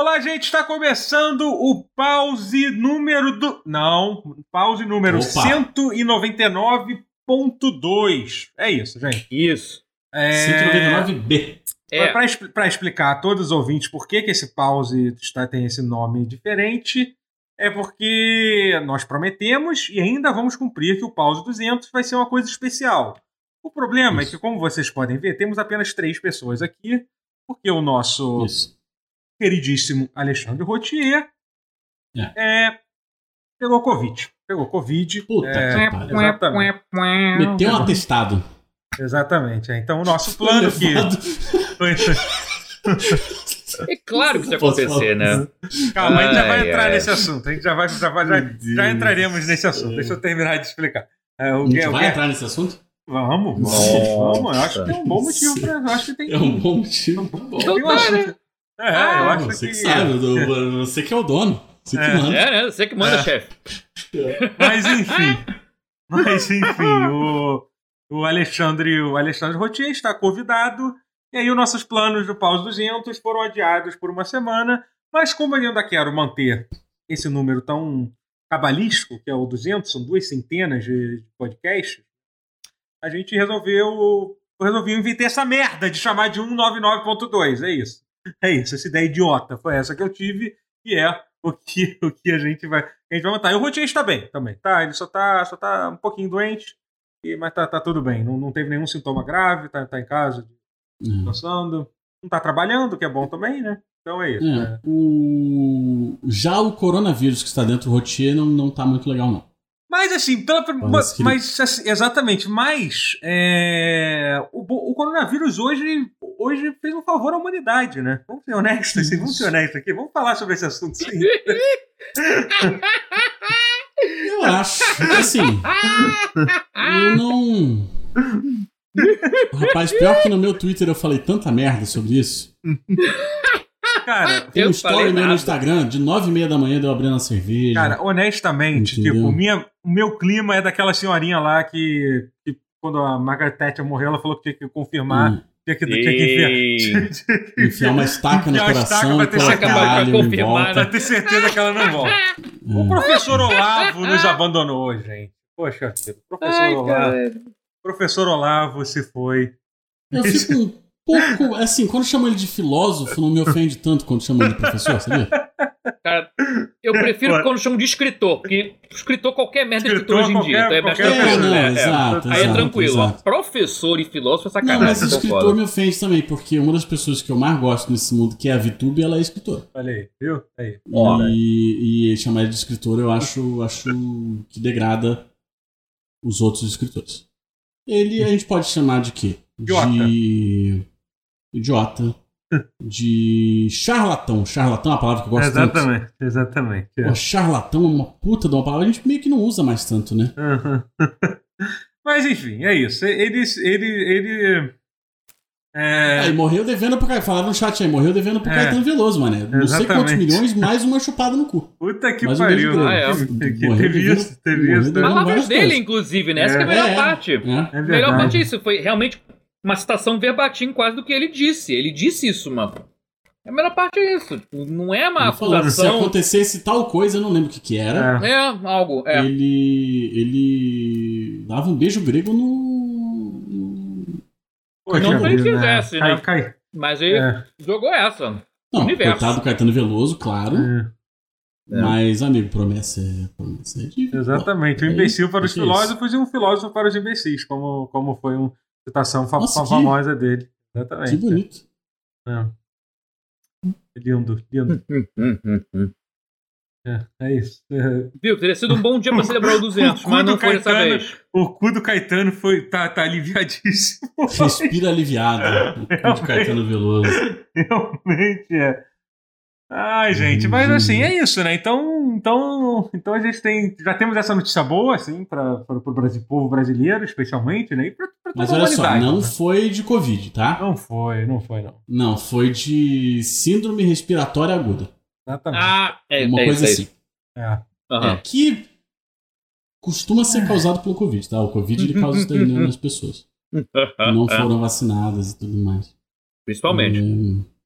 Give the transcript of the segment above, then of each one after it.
Olá, gente, está começando o pause número do. Não, pause número Opa. 199.2. É isso, gente. Isso. É... 199B. É. Para explicar a todos os ouvintes por que, que esse pause está, tem esse nome diferente, é porque nós prometemos e ainda vamos cumprir que o pause 200 vai ser uma coisa especial. O problema é Isso. que, como vocês podem ver, temos apenas três pessoas aqui, porque o nosso Isso. Queridíssimo Alexandre Rotier É. é, pegou Covid. Pegou Covid. Puta é, que exatamente. Meteu um atestado. Exatamente. é. Então, o nosso plano que. Foi- É claro que isso ia acontecer, né? Calma, a gente já vai Ai, entrar ai. nesse assunto. A gente já vai, já, vai- já, já entraremos nesse assunto. Deixa eu terminar de explicar. É, o A gente que- o vai que- entrar nesse assunto? Vamos, Nossa. vamos, vamos. Eu acho que tem um bom motivo pra. Eu acho que tem. É um bom motivo. Tá bom. tem um assunto. É, eu Ah, acho Você que. que sabe, eu- você que é o dono. Você que É. manda. É, né? Você que manda, É. chefe. Mas enfim. Mas enfim, o, o Alexandre, o Alexandre Rotier está convidado. E aí os nossos planos do Paus 200 foram adiados por uma semana. Mas como eu ainda quero manter esse número tão cabalístico, que é o 200, são duas centenas de podcasts, a gente resolveu eu resolvi inventar essa merda de chamar de 199.2. É isso. É isso. Essa ideia idiota foi essa que eu tive. E é o que, o que a gente vai. A gente vai montar. E o Rotier está bem também, tá? Ele só tá, só tá um pouquinho doente, e- mas tá, tá tudo bem. Não, não teve nenhum sintoma grave, tá, tá em casa, É. descansando. Não tá trabalhando, que é bom também, né? Então é isso. É, né? o... Já o coronavírus que está dentro do rotier não, não tá muito legal, não. Mas assim, pela, Parece mas, mas, assim, exatamente, mas é, o, o coronavírus hoje, hoje fez um favor à humanidade, né? Vamos ser honestos, assim, vamos ser honestos aqui, vamos falar sobre esse assunto sim. Eu acho. Assim. eu não. Rapaz, pior que no meu Twitter eu falei tanta merda sobre isso. Cara, Tem Eu um story falei meu no. Instagram, de 9 e meia da manhã deu abrindo a cerveja. Cara, honestamente, Entendeu? tipo, minha, o meu clima é daquela senhorinha lá que, que quando a Margaret Thatcher morreu, ela falou que tinha que confirmar, Hum, tinha que, tinha que enfiar. que enfiar uma estaca no estaca coração pra e ter colocar certeza pra alho em confirmar, volta. pra ter certeza que ela não volta. O É. professor Olavo nos abandonou, gente. Poxa, o professor Ai, Olavo. cara. Professor Olavo se foi. Eu fico um pouco. Assim, quando chamam ele de filósofo, não me ofende tanto quando chamam ele de professor, sabia? Cara, eu prefiro Ué. quando chamam de escritor, porque escritor qualquer merda é escritor Escritor, hoje em dia. Então é mais tranquilo. É, não, né? É. exato, Aí é exato, tranquilo. exato. Professor e filósofo é Não, sacanagem. mas concordo. escritor me ofende também, porque uma das pessoas que eu mais gosto nesse mundo, que é a Vitube, ela é escritora. Olha aí, viu? Aí. E, e chamar ele de escritor eu acho, acho que degrada os outros escritores. Ele a gente pode chamar de quê? Idiota. De. Idiota. De charlatão. Charlatão é uma palavra que eu gosto tanto. Exatamente, exatamente. é. Charlatão é uma puta de uma palavra. A gente meio que não usa mais tanto, né? Uhum. Mas enfim, é isso. Ele. ele, ele é, Aí morreu devendo pro Caetano. Falava no chat aí, morreu devendo pro É. Caetano Veloso, mané. Não sei quantos Exatamente. milhões, mais uma chupada no cu. puta que um pariu. grande. né? Ah, é. Que- que teve isso, teve isso. Palavras dele, coisas. inclusive, né? Essa que é a É, melhor é. parte. É. É A melhor verdade. parte é isso. Foi realmente uma citação verbatim quase do que ele disse. Ele disse isso, mano. A melhor parte é isso. Tipo, não é uma falou, se acusação. acontecesse tal coisa, eu não lembro o que, que era. É. É, algo. É. Ele. Ele. dava um beijo grego no. no- Poxa Não que ele vida, fizesse, Cai- né? cai- Mas ele É, jogou essa. Não, Universo. coitado do Caetano Veloso, claro. é, É. Mas, amigo, promessa é. Promessa é de. exatamente. Um imbecil para os filósofos e um filósofo para os imbecis, como, como foi uma citação fa- Nossa, que- famosa dele. Exatamente. Que bonito. É. Lindo, lindo. É, é isso. É, Viu? Teria sido um bom dia pra celebrar o 200, O mas cu não do foi dessa Caetano. vez. O cu do Caetano foi, tá, tá aliviadíssimo. Respira aliviado. O cu de Caetano Veloso. Realmente é. Ai, gente, mas assim, é isso, né? Então, então, então a gente tem. Já temos essa notícia boa, assim, para o Brasil, povo brasileiro, especialmente, né? E pra, pra Mas olha só, não né? foi de Covid, tá? Não foi, não foi, não. Não, foi de síndrome respiratória aguda. Exatamente. Ah, é, Uma é coisa aí. assim. É. É, que costuma ser causado pelo Covid, tá? O Covid ele causa isso daí né, nas pessoas que não foram vacinadas e tudo mais. Principalmente. É,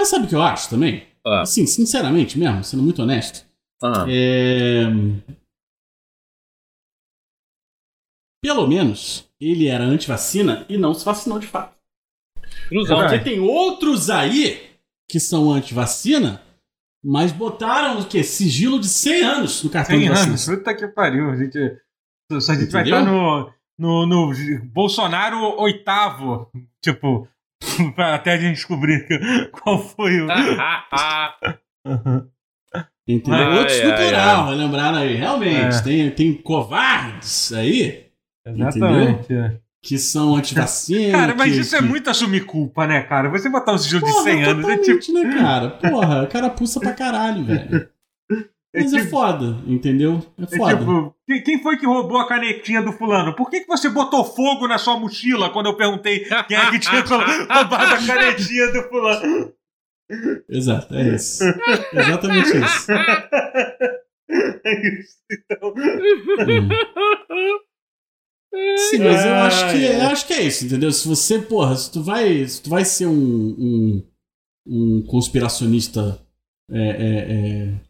Mas sabe o que eu acho também? Ah. assim, sinceramente mesmo, sendo muito honesto, Ah. é... pelo menos ele era anti-vacina e não se vacinou de fato. Cruzão. Porque tem outros aí que são anti-vacina, mas botaram o quê? Sigilo de 100 anos no cartão 100 de vacina. anos. Puta que pariu. A gente, a gente vai Entendeu? estar no, no, no Bolsonaro oitavo. Tipo, até a gente descobrir qual foi o. Entendeu? Ai, Outros ai, no plural, ai. vai lembrar aí. Realmente, É. tem, tem covardes aí Exatamente. é. que são anti-vacina. Cara, mas que- isso é que- muito assumir culpa, né, cara? Você botar um sigilo de Porra, 100 anos é tipo. né, cara? Porra, carapuça pra caralho, velho. É Mas é tipo- foda, entendeu? É É foda. tipo, quem- foi que roubou a canetinha do fulano? Por que, que você botou fogo na sua mochila quando eu perguntei quem é que tinha roubado a canetinha do fulano? Exato, é isso. Exatamente isso. É isso, então. Hum. Sim, mas eu acho que, eu acho que é isso, entendeu? Se você, porra, se tu vai, se tu vai ser um, um, um conspiracionista. É, é, é...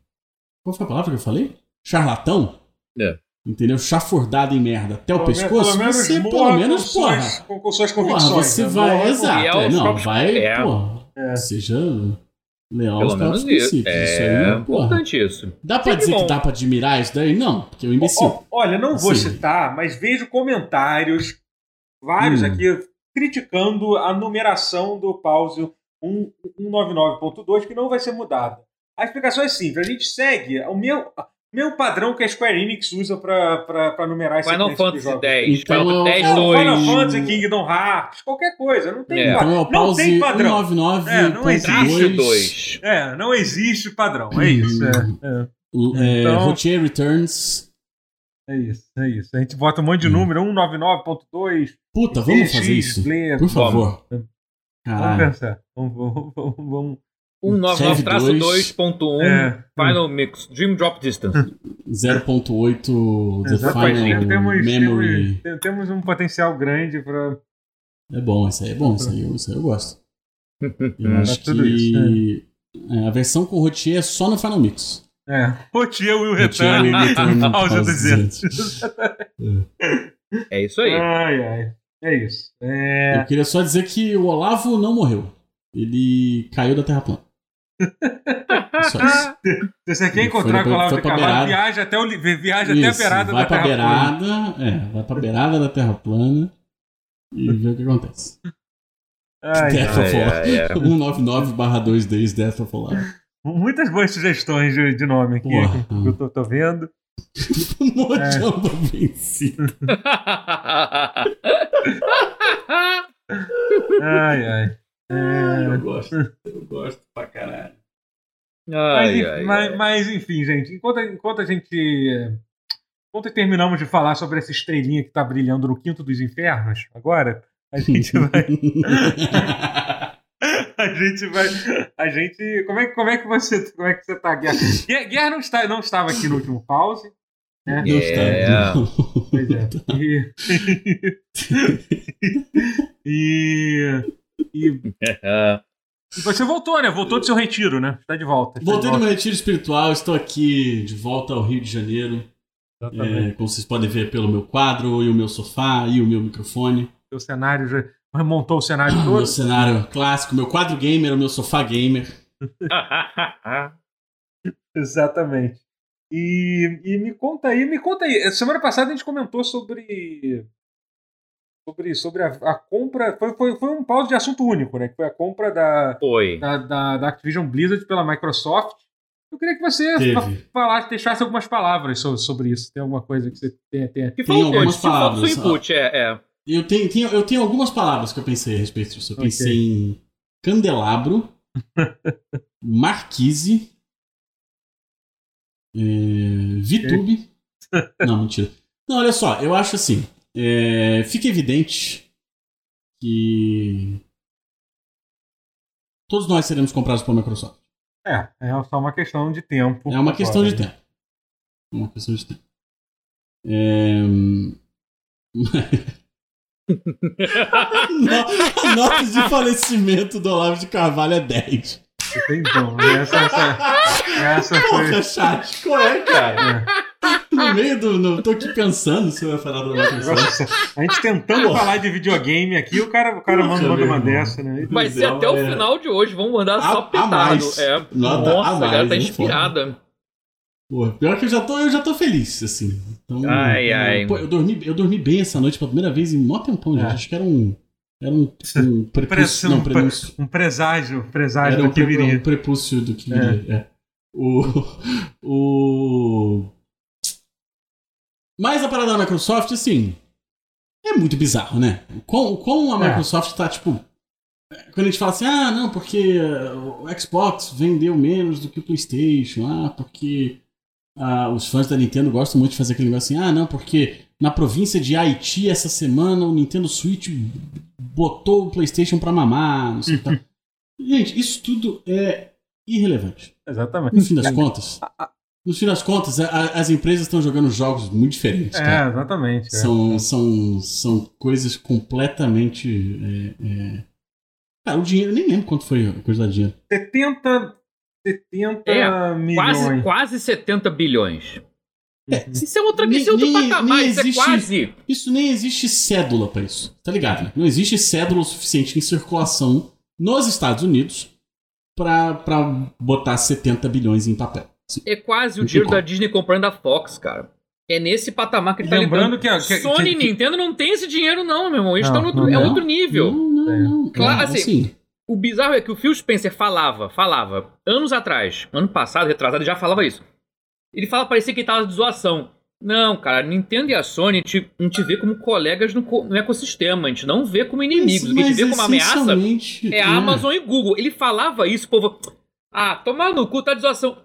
Qual foi a palavra que eu falei? Charlatão? É. Entendeu? Chafurdado em merda até o Pelo menos- pescoço, pelo menos você pelo menos, com porra. suas- com, com suas Porra, convicções. você né? vai. Morra com- Exato. É, não, vai. é. Porra, É. seja leal Pelo aos menos próprios isso. princípios. Isso É aí, porra. importante isso. Dá pra Sempre dizer bom. que dá pra admirar isso daí? Não, porque é um imbecil. Ó, Olha, não vou Assim. citar, mas vejo comentários, vários Hum. aqui, criticando a numeração do pause 199.2, que não vai ser mudada. A explicação é simples, a gente segue o meu, o meu padrão que a Square Enix usa para numerar esse Final Fantasy. 10, Então, Final Fantasy é 10, o- 2. Final Fantasy, Kingdom Hearts, qualquer coisa, não tem, É. pa- Então é não tem padrão. 199.2. É, não existe 2. 2. É, não existe padrão, é isso. É, é. É, Então- Routier Returns. É isso, é isso. A gente bota um monte de Hum. número, 199.2, Puta, vamos fazer isso. Player. Por favor. Vamos Caralho. pensar. Vamos, vamos, vamos, vamos. 199-2.1 É. Final Mix. Dream Drop Distance. 0.8 The. Final Temos, Memory. temos, temos um potencial grande para. É bom, isso aí é bom, isso aí, eu- isso aí eu gosto. Eu É, acho tudo que é, a versão com Routier é só no Final Mix. É. Rotier Will Return. Will Return Pausa aos 200. 200. É isso aí. Ai, ai. É isso. É. Eu queria só dizer que o Olavo não morreu. Ele caiu da Terra plana. Isso. Se você quer encontrar com o pra- Olavo de Carvalho, viaja até, o, viaja até a Isso, beirada vai da pra Terra plana. beirada, é, vai pra beirada da Terra plana e vê o que acontece. Ai, Death ai. of ai, ai. 199 2 days Death of Olavo. Muitas boas sugestões de, de nome aqui Porra. que eu tô, tô vendo. Mojamba vencido. Ai, ai. É, Eu gosto, eu gosto pra caralho. Mas, Ai, enfim- ai, mas- ai. mas, enfim, gente, enquanto, enquanto a gente. Enquanto terminamos de falar sobre essa estrelinha que tá brilhando no quinto dos infernos, agora, a gente vai. A gente vai. A gente. Como é, que- como é que você. Como é que você tá, Guerra? Guerra não, está, não estava aqui no último pause. Né? Não É. está. Pois é. E. e, e, você voltou, né? Voltou do seu retiro, né? Está de volta. está de Voltei do volta. meu retiro espiritual, estou aqui de volta ao Rio de Janeiro. É, como vocês podem ver pelo meu quadro, e o meu sofá, e o meu microfone. O cenário já remontou o cenário todo. meu cenário clássico, meu quadro gamer, o meu sofá gamer. Exatamente. E, e me conta aí, me conta aí. Semana passada a gente comentou sobre. Sobre, sobre a, a compra. Foi, foi, foi um pause de assunto único, né? Que foi a compra da, Foi. da, da, da Activision Blizzard pela Microsoft. Eu queria que você Teve. falasse, deixasse algumas palavras sobre, sobre isso. Tem alguma coisa que você tem. tem... Que Tem algumas faltou palavras, seu input, é, é. Eu tenho, tenho- eu tenho algumas palavras que eu pensei a respeito disso. Eu Ok. pensei em candelabro, marquise, é, VTube. Não, mentira. Não, olha só, eu acho assim. É, fica evidente que todos nós seremos comprados pela Microsoft. É, é só uma questão de tempo. É uma questão de né? tempo. É uma questão de tempo. É... A nota de falecimento do Olavo de Carvalho é 10. Tem como. Essa, essa, essa foi. Porra, chat, qual é, cara? No meio do. No, tô aqui pensando se eu ia falar Microsoft. Nossa, a gente tentando Porra. falar de videogame aqui, o cara, o cara manda, manda uma dessa, né? Vai ser do até o é. final de hoje. Vamos mandar A- só a petado. mais. É. Nota a Nossa, a galera mais, tá inspirada. Pô, pior que eu já tô, eu já tô feliz, assim. Então, Ai, eu- ai. Pô, eu dormi, eu dormi bem essa noite pela primeira vez em mó tempão já. É. Acho que era um. Era um, um prepúcio. Pressão, Não, prenúncio. Um presságio, presságio Era um, do que pre- viria. um prepúcio do que viria. É. O. O. Mas a parada da Microsoft, assim. É muito bizarro, né? Com, com a É. Microsoft tá, tipo. Quando a gente fala assim, ah, não, porque o Xbox vendeu menos do que o PlayStation, ah, porque ah, os fãs da Nintendo gostam muito de fazer aquele negócio assim, ah, não, porque na província de Haiti essa semana o Nintendo Switch botou o PlayStation pra mamar, não sei o que tal. Gente, isso tudo é irrelevante. Exatamente. No fim das contas, no fim das contas, a- as empresas estão jogando jogos muito diferentes, cara. É, exatamente. é. São, são, são coisas completamente. é, é... Cara, o dinheiro, eu nem lembro quanto foi a coisa da dinheiro. 70, 70 É, milhões. Quase, quase 70 bilhões. É, Isso é outra Nem- isso é outro nem- patamar, nem isso existe- é quase. Isso nem existe cédula pra isso, tá ligado? né? Não existe cédula o suficiente em circulação nos Estados Unidos pra, pra botar 70 bilhões em papel. Assim, É quase o dinheiro da Disney comprando a Fox, cara. É nesse patamar que ele tá Lembrando lidando. que, a- que- Sony e Nintendo não tem esse dinheiro, não, meu irmão. Eles Não, estão no outro, não é outro nível. Não, não, É. não. Claro, É, assim, O bizarro é que o Phil Spencer falava, falava, anos atrás, ano passado, retrasado, ele já falava isso. Ele fala, parecia que ele tava de zoação. Não, cara, a Nintendo e a Sony, a gente não te vê como colegas no, no ecossistema, a gente não vê como inimigos. O que a gente vê como ameaça é a Amazon e Google. Ele falava isso, o povo. Ah, tomar no cu, tá de zoação.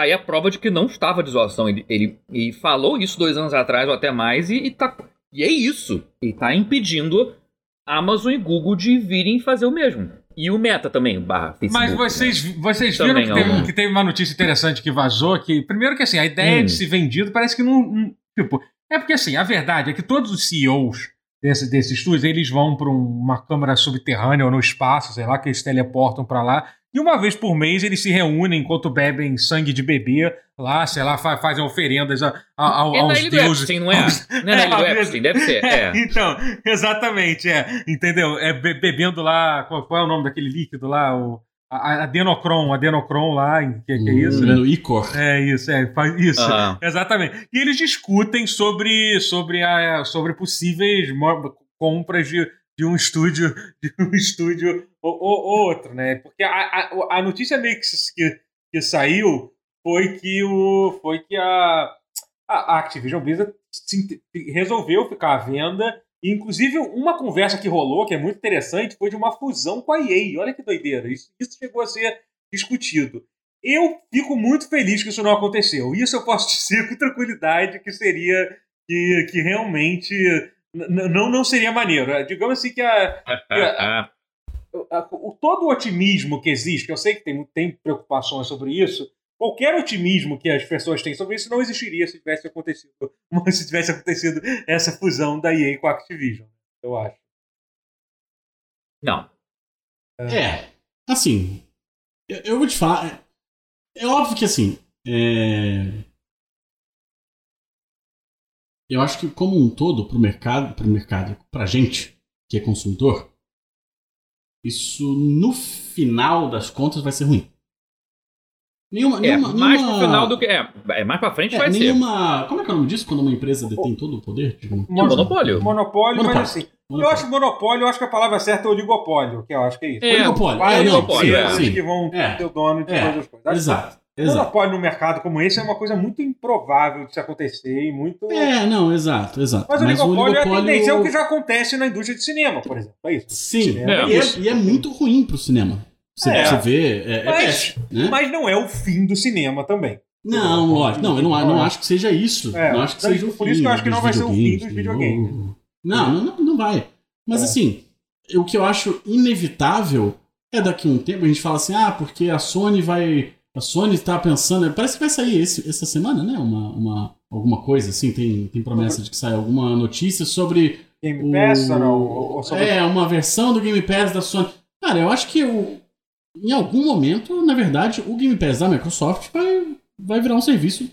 Tá aí a prova de que não estava de zoação. Ele, ele, ele falou isso dois anos atrás ou até mais e, e tá. E é isso. Ele tá impedindo Amazon e Google de virem fazer o mesmo. E o Meta também, barra Facebook. Mas né? vocês, vocês viram Também que teve, né? que teve uma notícia interessante que vazou, que primeiro que assim, a ideia Hum. de se vendido parece que não, não- Tipo, é porque assim, a verdade é que todos os CEOs desse, desses estúdios, eles vão para uma câmara subterrânea ou no espaço, sei lá, que eles teleportam para lá. E uma vez por mês eles se reúnem enquanto bebem sangue de bebê lá, sei lá, fa- fazem oferendas a, a- ao- É na aos deuses. Epstein, não é? aos- Não é na ilha do É, Epstein, deve ser. É. Então, exatamente, é. Entendeu? É be- bebendo lá. Qual, qual é o nome daquele líquido lá? O, a, a adenocron, adenocron lá, que, que é isso? No Icor. É isso, é, faz isso. Aham. Exatamente. E eles discutem sobre, sobre, a, sobre possíveis compras de, de um estúdio, de um estúdio ou, ou- ou outro, né? Porque a, a, a notícia meio que, que, que saiu foi que o foi que a, a Activision Blizzard resolveu ficar à venda. E, inclusive, uma conversa que rolou, que é muito interessante, foi de uma fusão com a EA. Olha que doideira. Isso, isso chegou a ser discutido. Eu fico muito feliz que isso não aconteceu. Isso eu posso dizer com tranquilidade que seria que, que realmente não, não seria maneiro. Digamos assim que a, Ah, a- o, todo o otimismo que existe, que eu sei que tem, tem preocupações sobre isso, qualquer otimismo que as pessoas têm sobre isso não existiria se tivesse acontecido, se tivesse acontecido essa fusão da EA com a Activision, eu acho. Não. É, assim, eu, eu vou te falar. É, é óbvio que assim. é, Eu acho que como um todo, pro mercado, pro mercado, pra gente, que é consumidor, isso no final das contas vai ser ruim. Nenhuma, É, nenhuma, mais nenhuma- pro final do que. É, é mais pra frente é, vai ser. nenhuma. Como é que é o nome disso quando uma empresa detém todo o poder? Tipo, É monopólio. Monopólio, Monopólio. mas assim, eu acho monopólio, eu acho que a palavra certa é oligopólio, que eu acho que é isso. É, Oligopólio. Ah, É, não, oligopólio, sim, é. sim. que vão É. ser o dono de É. todas as coisas. Acho Exato. Monopólio no mercado como esse é uma coisa muito improvável de se acontecer e muito. É, não, exato, exato. Mas o oligopólio, é a tendência, é o que já acontece na indústria de cinema, por exemplo. É isso. Sim, É. e, é, e é muito ruim pro cinema. Você, É. você vê, é, é Mas- péssimo, né? Mas não é o fim do cinema também. Não, lógico. Não, eu não, não acho que seja isso. É, não acho que seja o por fim isso que eu acho que não vai ser o fim dos videogames. videogames. Não, não, não, não vai. Mas É. assim, o que eu acho inevitável é daqui a um tempo a gente fala assim, ah, porque a Sony vai. A Sony tá pensando. Parece que vai sair esse, essa semana, né? Uma, uma, alguma coisa assim. Tem, tem promessa de que sai alguma notícia sobre Game Pass o- não? Ou sobre- É, uma versão do Game Pass da Sony. Cara, eu acho que o, em algum momento, na verdade, o Game Pass da Microsoft vai, vai virar um serviço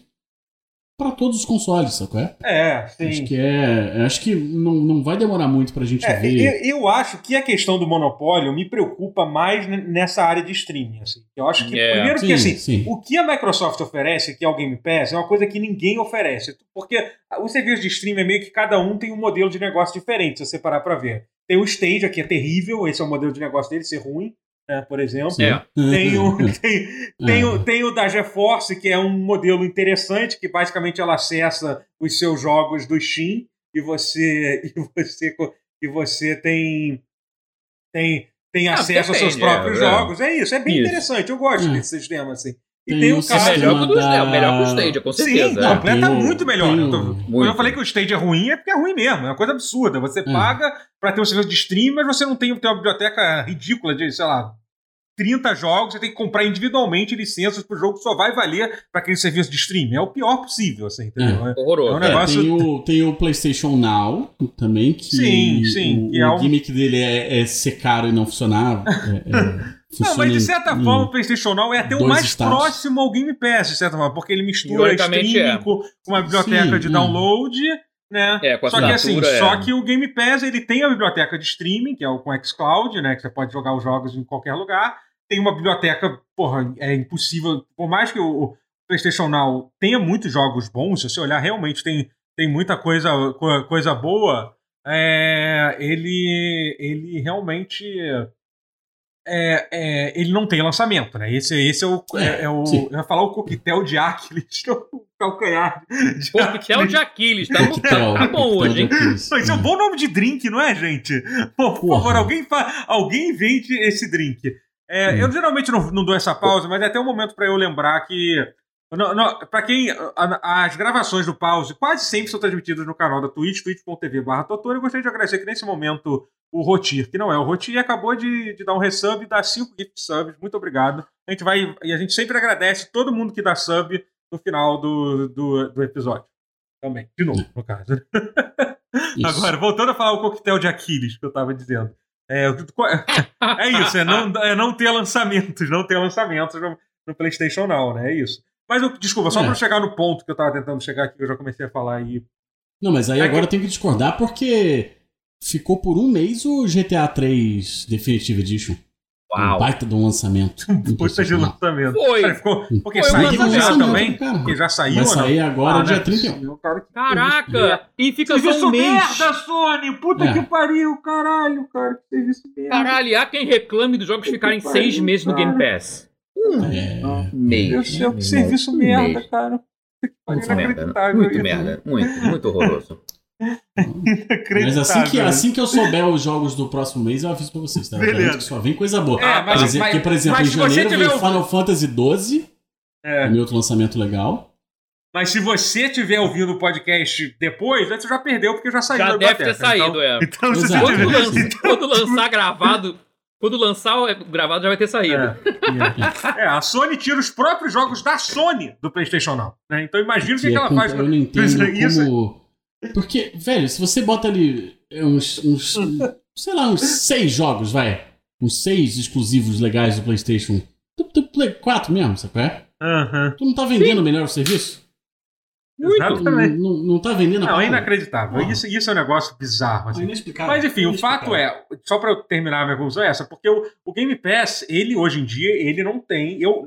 para todos os consoles, sacou? É, É, sim. acho que é, acho que não, não vai demorar muito pra gente É, ver. eu, eu acho que a questão do monopólio me preocupa mais nessa área de streaming. Assim. Eu acho que, É. primeiro que Sim, assim, sim. o que a Microsoft oferece, que é o Game Pass, é uma coisa que ninguém oferece. Porque o serviço de streaming é meio que cada um tem um modelo de negócio diferente, se você parar pra ver. Tem o Stadia, que é terrível, esse é o modelo de negócio dele, ser ruim, né, por exemplo. É. Tem o, tem, tem, É. o, tem o da GeForce, que é um modelo interessante, que basicamente ela acessa os seus jogos do Steam e você e você e você tem tem, tem Ah, acesso aos seus próprios é, é. jogos. É isso, é bem Isso. interessante. Eu gosto É. desse sistema assim. E Tem tem, o o É caso melhor que o do da- é melhor que o Stadia, com Sim, certeza. não, é. completa Tem muito melhor. tem Eu tô- o- Quando eu Muito. falei que o stage é ruim, é porque é ruim mesmo. É uma coisa absurda. Você É. paga pra ter um serviço de stream, mas você não tem, tem uma biblioteca ridícula de, sei lá, 30 jogos. Você tem que comprar individualmente licenças pro jogo que só vai valer pra aquele serviço de stream. É o pior possível, assim, entendeu? É. Horroroso. É um É, negócio- tem, o, tem o PlayStation Now também, que Sim, sim, o, que é o um- gimmick dele é, é ser caro e não funcionar. É, é, Não, mas de certa em- forma o PlayStation Now é até o mais estados. próximo ao Game Pass, de certa forma, porque ele mistura Teoricamente, streaming é. com uma biblioteca Sim, de hum. download, né? É, com Só que assim, é. só que o Game Pass ele tem a biblioteca de streaming, que é o com xCloud, né? Que você pode jogar os jogos em qualquer lugar. Tem uma biblioteca, porra, é impossível. Por mais que o, o PlayStation Now tenha muitos jogos bons, se você olhar, realmente tem, tem muita coisa, co- coisa boa. É, ele, ele realmente. É, é, ele não tem lançamento, né? Esse, esse é o. É, é o sim. eu ia falar o coquetel de Aquiles, o calcanhar de Coquetel de Aquiles, tá, Coquetel, tá bom hoje, hein? Esse é um bom nome de drink, não é, gente? Pô, por Porra. favor, alguém, fa... alguém invente esse drink. É, Hum. Eu geralmente não, não dou essa pausa, mas é até um momento para eu lembrar que. Não, não, pra quem. a- as gravações do pause quase sempre são transmitidas no canal da Twitch, twitch.tv barra Totoro. Eu gostaria de agradecer que nesse momento o Rotir, que não é o Rotir, acabou de, de dar um resub e dar 5 gift subs. Muito obrigado. A gente vai. E a gente sempre agradece todo mundo que dá sub no final do, do, do episódio. Também. De novo, no caso. Agora, voltando a falar o coquetel de Aquiles que eu tava dizendo. É, é isso, é não, é não ter lançamentos, não ter lançamentos no, no PlayStation Now, né? É isso. Mas, eu, desculpa, só É. pra eu chegar no ponto que eu tava tentando chegar aqui, que eu já comecei a falar aí. Não, mas aí É agora que- eu tenho que discordar porque ficou por um mês o GTA 3 Definitive Edition. Um Uau. baita de um lançamento. Puta de lançamento. Foi. Cara, ficou, porque Foi um saiu já lançamento, também? cara. Que já saiu Vai ou não? sair agora, Ah, dia não é 31. possível, cara, que Caraca! E fica só Serviço um mês. merda, Sony! Puta É. que pariu, caralho, cara. Que serviço merda. Caralho, há quem reclame dos jogos ficarem Que seis pariu, meus no Game cara. Pass. Um É, mês. Meu Deus do céu, que Um serviço mês. merda, cara. Que pariu, Muito merda. inacreditável Muito merda. Muito, muito horroroso. mas assim que, assim que eu souber os jogos do próximo mês, eu aviso pra vocês, tá? Beleza. só vem coisa boa. É, mas- Por exemplo, mas- porque, por exemplo, mas em janeiro o- Final Fantasy XII, É. meu outro lançamento legal. Mas se você tiver ouvindo o podcast depois, você já perdeu, porque já saiu Já da deve ter saído, então, é. Então, se você Exato. Quando, tiver... lança- quando lançar gravado. Quando lançar o gravado já vai ter saído. É, é, a Sony tira os próprios jogos da Sony do PlayStation Now. Né? Então imagina o que, Que que é ela faz. Eu não entendo Isso- como. Porque, velho, se você bota ali é, uns, uns. sei lá, uns seis jogos, vai. Uns seis exclusivos legais do PlayStation. Do, do Play 4 mesmo, sabe é? Aham. Tu não tá vendendo melhor o serviço? Exatamente. Não, não tá vendendo a Não, é inacreditável. Isso, isso é um negócio bizarro. Assim. inexplicável. Mas enfim, o Inexplicável. fato é, só pra eu terminar a minha conclusão é essa, porque o, o Game Pass, ele hoje em dia, ele não tem, eu,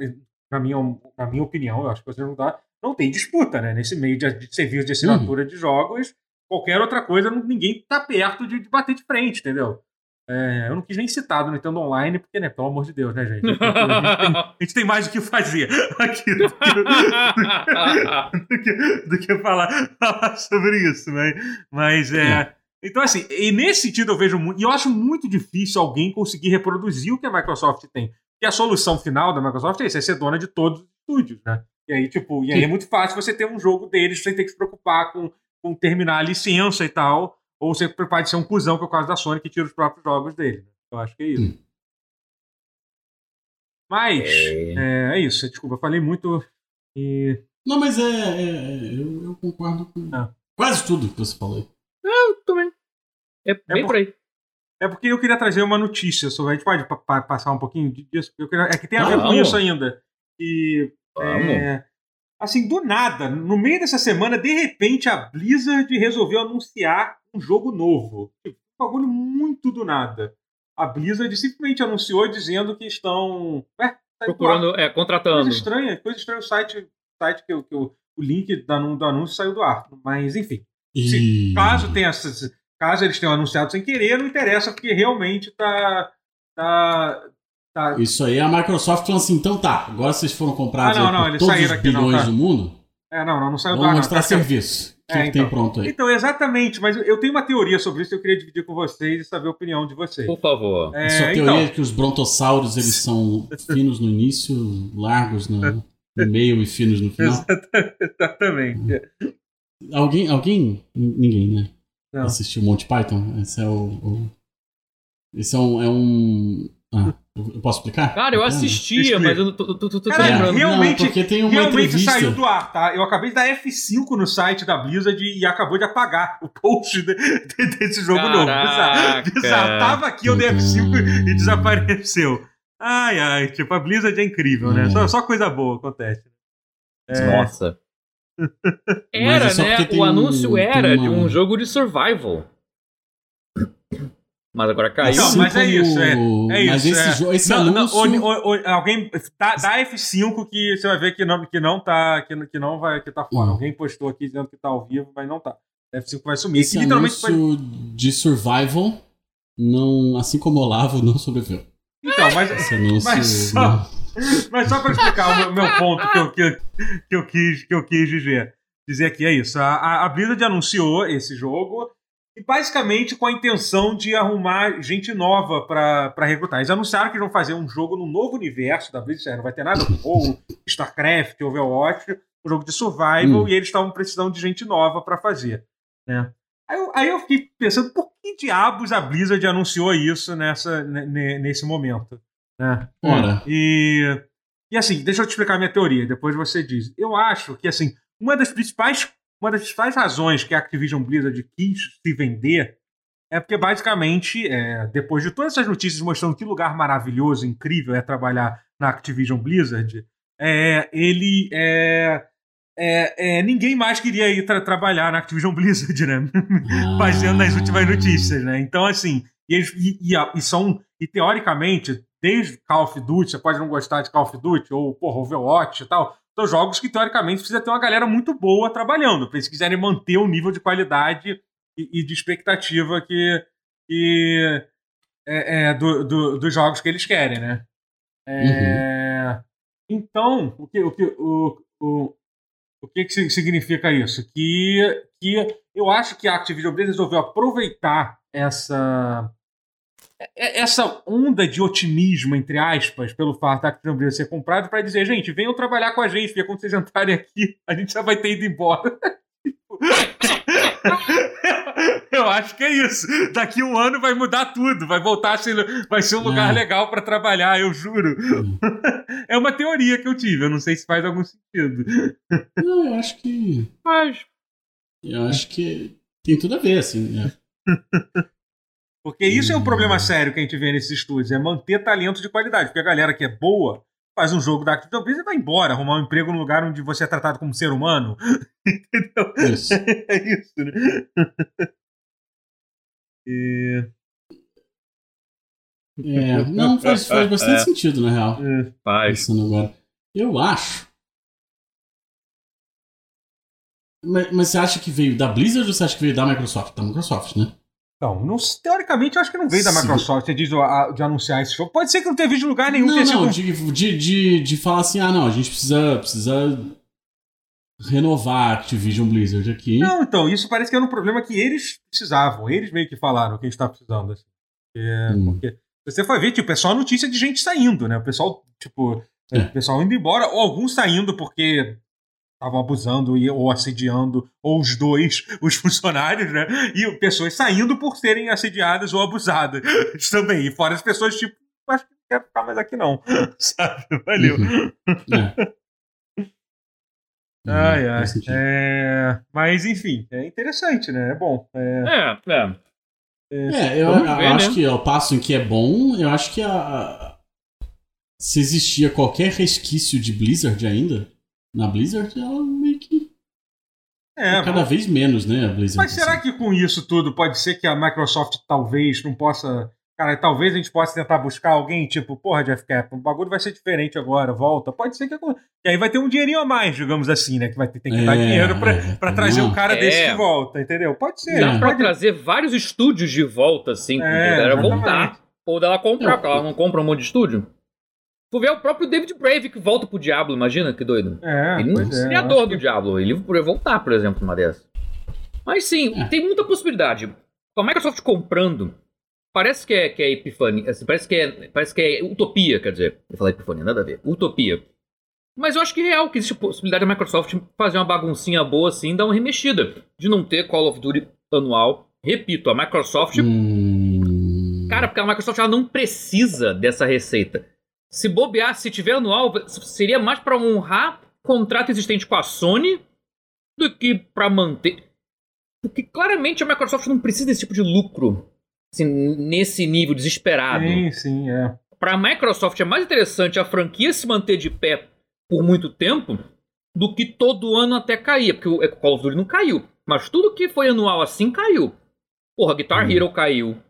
na minha, na minha opinião, eu acho que você não dá, não tem disputa, né? Nesse meio de, de serviço de assinatura de jogos, qualquer outra coisa, ninguém tá perto de, de bater de frente, entendeu? É, eu não quis nem citar do Nintendo Online, porque, né, pelo amor de Deus, né, gente? A gente tem, a gente tem mais o que fazer aqui do que, do que, do que falar, falar sobre isso, né? Mas é. Então, assim, e nesse sentido eu vejo muito. E eu acho muito difícil alguém conseguir reproduzir o que a Microsoft tem. Porque a solução final da Microsoft é isso, é ser dona de todos os estúdios, né? E aí, tipo, e aí é muito fácil você ter um jogo deles sem ter que se preocupar com, com terminar a licença e tal. Ou você pode ser um cuzão, que é o caso da Sony, que tira os próprios jogos dele. Eu acho que é isso. Hum. Mas, É. é, é isso. Desculpa, eu falei muito. E Não, mas é. é- é- eu, eu concordo com Ah. quase tudo que você falou. aí. Eu também. É bem por- por aí. É porque eu queria trazer uma notícia sobre. A gente pode passar um pouquinho disso? Eu queria, é que tem a ver Vamos. com isso ainda. E. É, assim, do nada, no meio dessa semana, de repente, a Blizzard resolveu anunciar um jogo novo. Um bagulho muito do nada. A Blizzard simplesmente anunciou dizendo que estão. Ar. Procurando, é, Coisa contratando. estranha, coisa estranha. O site, site que, eu- que eu- o link do anúncio saiu do ar. Mas, enfim. E... Caso tenha caso eles tenham anunciado sem querer, não interessa, porque realmente tá. tá, tá Isso aí, a Microsoft falou assim, então tá, agora vocês foram comprados Ah, não, não, todos os aqui, não, bilhões tá. do mundo, é, não, não, não saiu do vamos ar. Não, mostrar tá certo. serviço. O que, É, que tem então. pronto aí? Então, exatamente, mas eu tenho uma teoria sobre isso que eu queria dividir com vocês e saber a opinião de vocês. Por favor. É, a sua teoria então, é que os brontossauros eles são finos no início, largos no, no meio e finos no final? exatamente. Alguém, alguém, ninguém, né? Não. Assistiu Monty Python? Esse é o, o- esse é um, é um... Ah, eu posso explicar? Cara, eu É. assistia, Explica. mas eu não tô, tô, tô, tô Cara, É, lembrando. realmente- não, porque tem uma Realmente entrevista... saiu do ar, tá? Eu acabei de dar F5 no site da Blizzard e acabou de apagar o post de- de- desse jogo novo. Bizarro. Caraca. Bizarro. Tava aqui, eu dei F5 e desapareceu. Ai, ai, tipo, a Blizzard é incrível, né? É. Só, só coisa boa acontece. É, Nossa. Era, é né? O anúncio um- era de uma- um jogo de survival. Mas agora caiu. Não, Assim mas é como- isso, é- é Mas isso, esse, é. jo- esse Não, não, anúncio... o- o- o- alguém dá, dá F5 que você vai ver que não, que não tá. Que, que não vai. Que tá fora. Uhum. Alguém postou aqui dizendo que tá ao vivo, mas não tá. F5 vai sumir. Esse Que literalmente foi. anúncio de survival, não, assim como o Olavo, não sobreviveu. Então, mas, Esse anúncio... Mas só- não. mas só pra explicar o meu, meu ponto que eu, que, eu- que, eu quis, que eu quis dizer. Dizer aqui é isso. A, a Blizzard anunciou esse jogo. E basicamente com a intenção de arrumar gente nova pra recrutar. Eles anunciaram que vão fazer um jogo num novo universo da Blizzard. Não vai ter nada com WoW, StarCraft, Overwatch. Um jogo de survival. Hum. E eles estavam precisando de gente nova pra fazer. Né? Aí, eu, aí eu fiquei pensando, por que diabos a Blizzard anunciou isso nessa, ne- ne- nesse momento? Né? Ora, E, e assim, deixa eu te explicar a minha teoria, depois você diz. Eu acho que assim, uma das principais, uma das principais razões que a Activision Blizzard quis se vender é porque basicamente, é, depois de todas essas notícias mostrando que lugar maravilhoso, incrível é trabalhar na Activision Blizzard, é, ele é, é, é, ninguém mais queria ir tra- trabalhar na Activision Blizzard, né? baseando nas últimas notícias, né? Então, assim, e, e- e e são, e teoricamente, desde Call of Duty, você pode não gostar de Call of Duty, ou, porra, Overwatch e tal, são jogos que, teoricamente, precisa ter uma galera muito boa trabalhando, pra eles quiserem manter o nível de qualidade e, e de expectativa que, que é, é, do- do- dos jogos que eles querem, né? É, Então, o que, o, que, o, o, o que, que si- significa isso? Que, que eu acho que a Activision Blizzard resolveu aproveitar essa essa onda de otimismo, entre aspas, pelo fato da Blizzard ser comprada para dizer, gente, venham trabalhar com a gente, porque quando vocês entrarem aqui, a gente já vai ter ido embora. Eu acho que é isso. Daqui um ano vai mudar tudo, vai voltar a ser, vai ser um lugar É. legal para trabalhar, eu juro. É uma teoria que eu tive, eu não sei se faz algum sentido. não, eu acho que... Mas, Eu acho que tem tudo a ver, assim. né? Porque isso é um problema sério que a gente vê nesses estúdios, é manter talento de qualidade. Porque a galera que é boa faz um jogo da Activision Blizzard e vai embora, arrumar um emprego num lugar onde você é tratado como ser humano. Entendeu? Isso. É isso, né? E... É, não, faz, faz bastante É. sentido, na real. é, faz. Agora. Eu acho. Mas, mas você acha que veio da Blizzard ou você acha que veio da Microsoft? Da Microsoft, né? Então, não- teoricamente, eu acho que não veio da. Microsoft, você diz a- de anunciar esse jogo. Pode ser que não tenha visto em lugar nenhum. não, não, de, de, de, de falar assim, ah, não, a gente precisa, precisa renovar a Activision Blizzard aqui. Não, então, isso parece que era um problema que eles precisavam. Eles meio que falaram que a gente tá precisando. Assim. É, Hum. Porque você foi ver, tipo, é só notícia de gente saindo, né? O pessoal, tipo, É. o pessoal indo embora, ou alguns saindo porque estavam abusando e- ou assediando, ou os dois, os funcionários, né? E pessoas saindo por serem assediadas ou abusadas também. E fora as pessoas, tipo, acho que não quero ficar mais aqui não. Sabe? Valeu. Uhum. É. Ai, ai. sentido. É, Mas, enfim, é interessante, né? É bom. É... É, é. É, eu, Vamos eu ver, acho né? que ao passo em que é bom, eu acho que a, a- se existia qualquer resquício de Blizzard ainda, na Blizzard, ela meio que É, cada vez menos, né, a Blizzard. Mas será assim. que com isso tudo pode ser que a Microsoft talvez não possa. Cara, talvez a gente possa tentar buscar alguém, tipo, porra, Jeff Kaplan, o bagulho vai ser diferente agora, volta. Pode ser que aconteça. E aí vai ter um dinheirinho a mais, digamos assim, né? Que vai ter, tem que dar É, dinheiro pra, é, pra trazer um cara É. desse de volta, entendeu? Pode ser. Dá É. pra pode... trazer vários estúdios de volta, assim, pra É, galera voltar. Ou dela comprar, porque ela não compra um monte de estúdio. Tu vê o próprio David Brave que volta pro Diablo, imagina que doido. É, Ele não é, é eu criador do que- Diablo. Ele poderia voltar, por exemplo, numa dessas. Mas sim, É. tem muita possibilidade. Com a Microsoft comprando, parece que é, que é epifania. assim, parece, que é, parece que é utopia, quer dizer. Eu falei epifania, nada a ver. Utopia. Mas eu acho que é real que existe a possibilidade da Microsoft fazer uma baguncinha boa assim, dar uma remexida. De não ter Call of Duty anual. Repito, a Microsoft Hum... Cara, porque a Microsoft ela não precisa dessa receita. Se bobear, se tiver anual, seria mais pra honrar contrato existente com a Sony do que pra manter. Porque claramente a Microsoft não precisa desse tipo de lucro assim, nesse nível desesperado. Sim, sim, é. Pra Microsoft é mais interessante a franquia se manter de pé por muito tempo do que todo ano até cair. Porque o Call of Duty não caiu. Mas tudo que foi anual assim caiu. Porra, Guitar Hum. Hero caiu. O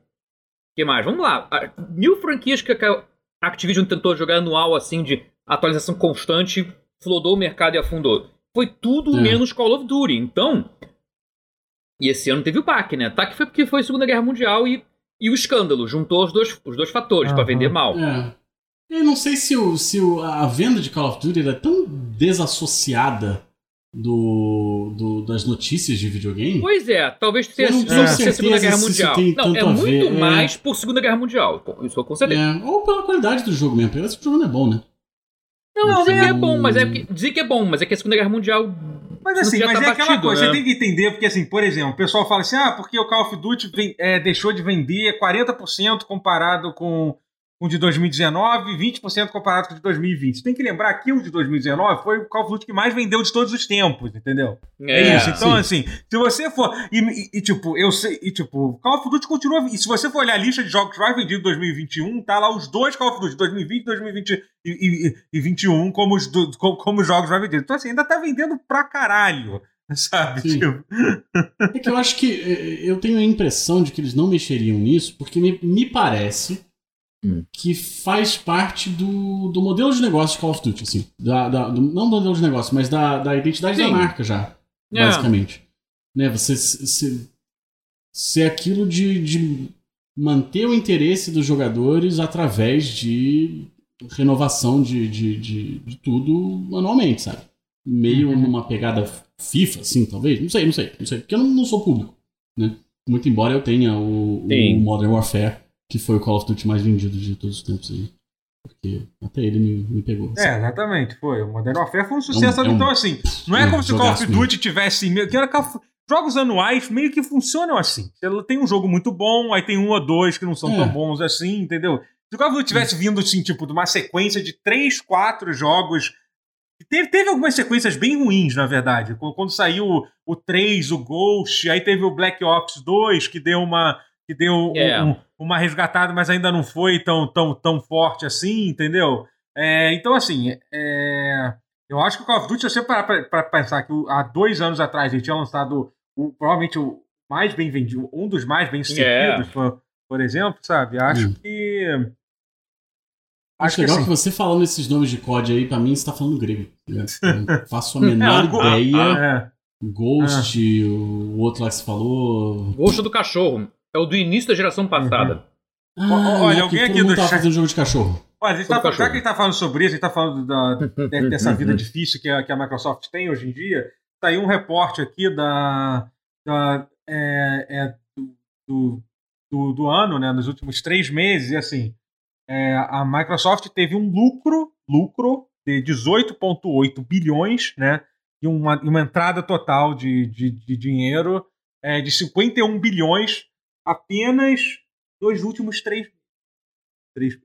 que mais? Vamos lá. Mil franquias que a Activision tentou jogar anual assim de atualização constante, flodou o mercado e afundou. Foi tudo É. menos Call of Duty. Então. E esse ano teve o PAC, né? PAC foi porque foi a Segunda Guerra Mundial e, e o escândalo. Juntou os dois, os dois fatores pra Aham. vender mal. É. Eu não sei se, o, se o- a venda de Call of Duty era tão desassociada do, do- das notícias de videogame. Pois é, talvez tenha sido por ser Segunda Guerra se isso Mundial. tem Não, tanto é a muito ver, é. mais por Segunda Guerra Mundial. Isso eu certeza. É, ou pela qualidade do jogo mesmo. Parece que o jogo não é bom, né? Não, não, Então- é bom, mas é que, dizer que é bom, mas é que a Segunda Guerra Mundial. Mas assim, mas tá é aquela batido, coisa, né? você tem que entender, porque assim, por exemplo, o pessoal fala assim, ah, porque o Call of Duty é, deixou de vender 40% comparado com o de 2019 e 20% comparado com o de 2020. Você tem que lembrar que o de 2019 foi o Call of Duty que mais vendeu de todos os tempos, entendeu? É, isso. Então, assim, se você for. E, e- e, tipo, eu sei. E, tipo, Call of Duty continua. E se você for olhar a lista de jogos mais vendidos em 2021, tá lá os dois Call of Duty, 2020 2020 e, e, e 21, como os, do- como, como os jogos mais vendidos. Então, assim, ainda tá vendendo pra caralho. Sabe? Sim. Tipo, É que eu acho que eh, eu tenho a impressão de que eles não mexeriam nisso, porque me, me parece Hum. que faz parte do, do modelo de negócio de Call of Duty, assim. Da, da- do- não do modelo de negócio, mas da, da identidade da Sim. marca já, É. basicamente. Né, você se- ser aquilo de, de manter o interesse dos jogadores através de renovação de, de, de, de tudo anualmente, sabe? Meio Uhum. numa pegada FIFA, assim, talvez. Não sei, não sei, não sei. Porque eu não, não sou público, né? Muito embora eu tenha o, o Modern Warfare, que foi o Call of Duty mais vendido de todos os tempos aí. Porque até ele me, me pegou. assim. é, exatamente. Foi. O Modern Warfare foi um sucesso. É um- é um- então, assim, não é como se o Call of Duty tivesse. meio- Que era Call of- Jogos anuais meio que funcionam assim. Você tem um jogo muito bom, aí tem um ou dois que não são É. tão bons assim, entendeu? Se o Call of Duty tivesse vindo, assim, tipo, de uma sequência de três, quatro jogos. Teve, teve algumas sequências bem ruins, na verdade. Quando saiu o, o 3, o Ghost, aí teve o Black Ops 2, que deu uma. Que deu um- É. um- uma resgatada, mas ainda não foi tão, tão, tão forte assim, entendeu? É, então, assim, é, eu acho que o Call of Duty, se você parar pra, pra pensar que há dois anos atrás ele tinha lançado o, provavelmente o mais bem vendido, um dos mais bem sucedidos, É. por, por exemplo, sabe? Acho Hum. que. Acho Acho que legal assim, que você falando esses nomes de COD aí, pra mim, você tá falando grego. não faço a menor É, ideia. é, Ghost, o outro lá que você falou. Gosto do cachorro. É o do início da geração passada. Ah, Ó, olha, né, alguém aqui do chat- fazendo jogo de cachorro. Olha, a gente tá, já que a gente tá falando sobre isso, a gente tá falando da, de- dessa vida difícil que a, que a Microsoft tem hoje em dia, saiu um reporte aqui da, da é, é, do, do, do ano, né, nos últimos três meses, e assim, é, a Microsoft teve um lucro, lucro de 18,8 bilhões, né, e uma, uma entrada total de, de, de dinheiro é, de 51 bilhões apenas nos últimos três três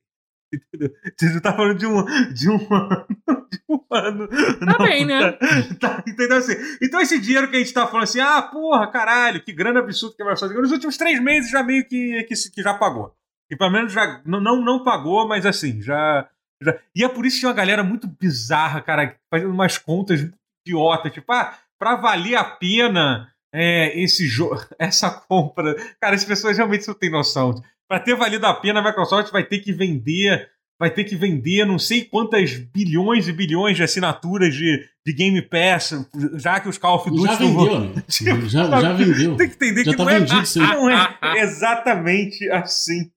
Entendeu? Você tá falando de um, de um ano, de um ano. Tá não bem, né? Tá, entendeu assim? Então esse dinheiro que a gente tá falando assim, ah, porra, caralho, que grana absurda que Microsoft ganhou, nos últimos três meses já meio que, que, que já pagou. E pelo menos já não, não, não pagou, mas assim, já, já. E é por isso que tinha uma galera muito bizarra, cara, fazendo umas contas idiotas, tipo, ah, pra valer a pena é, esse jogo, essa compra. Cara, as pessoas realmente não têm noção. Pra ter valido a pena, a Microsoft vai ter que vender. Vai ter que vender não sei quantas bilhões e bilhões de assinaturas de, de Game Pass, já que os Call of Duty Já não vão- vendeu, amigo. Já, já vendeu. Tem que entender Já que tá não, é, vendido aí. não é exatamente assim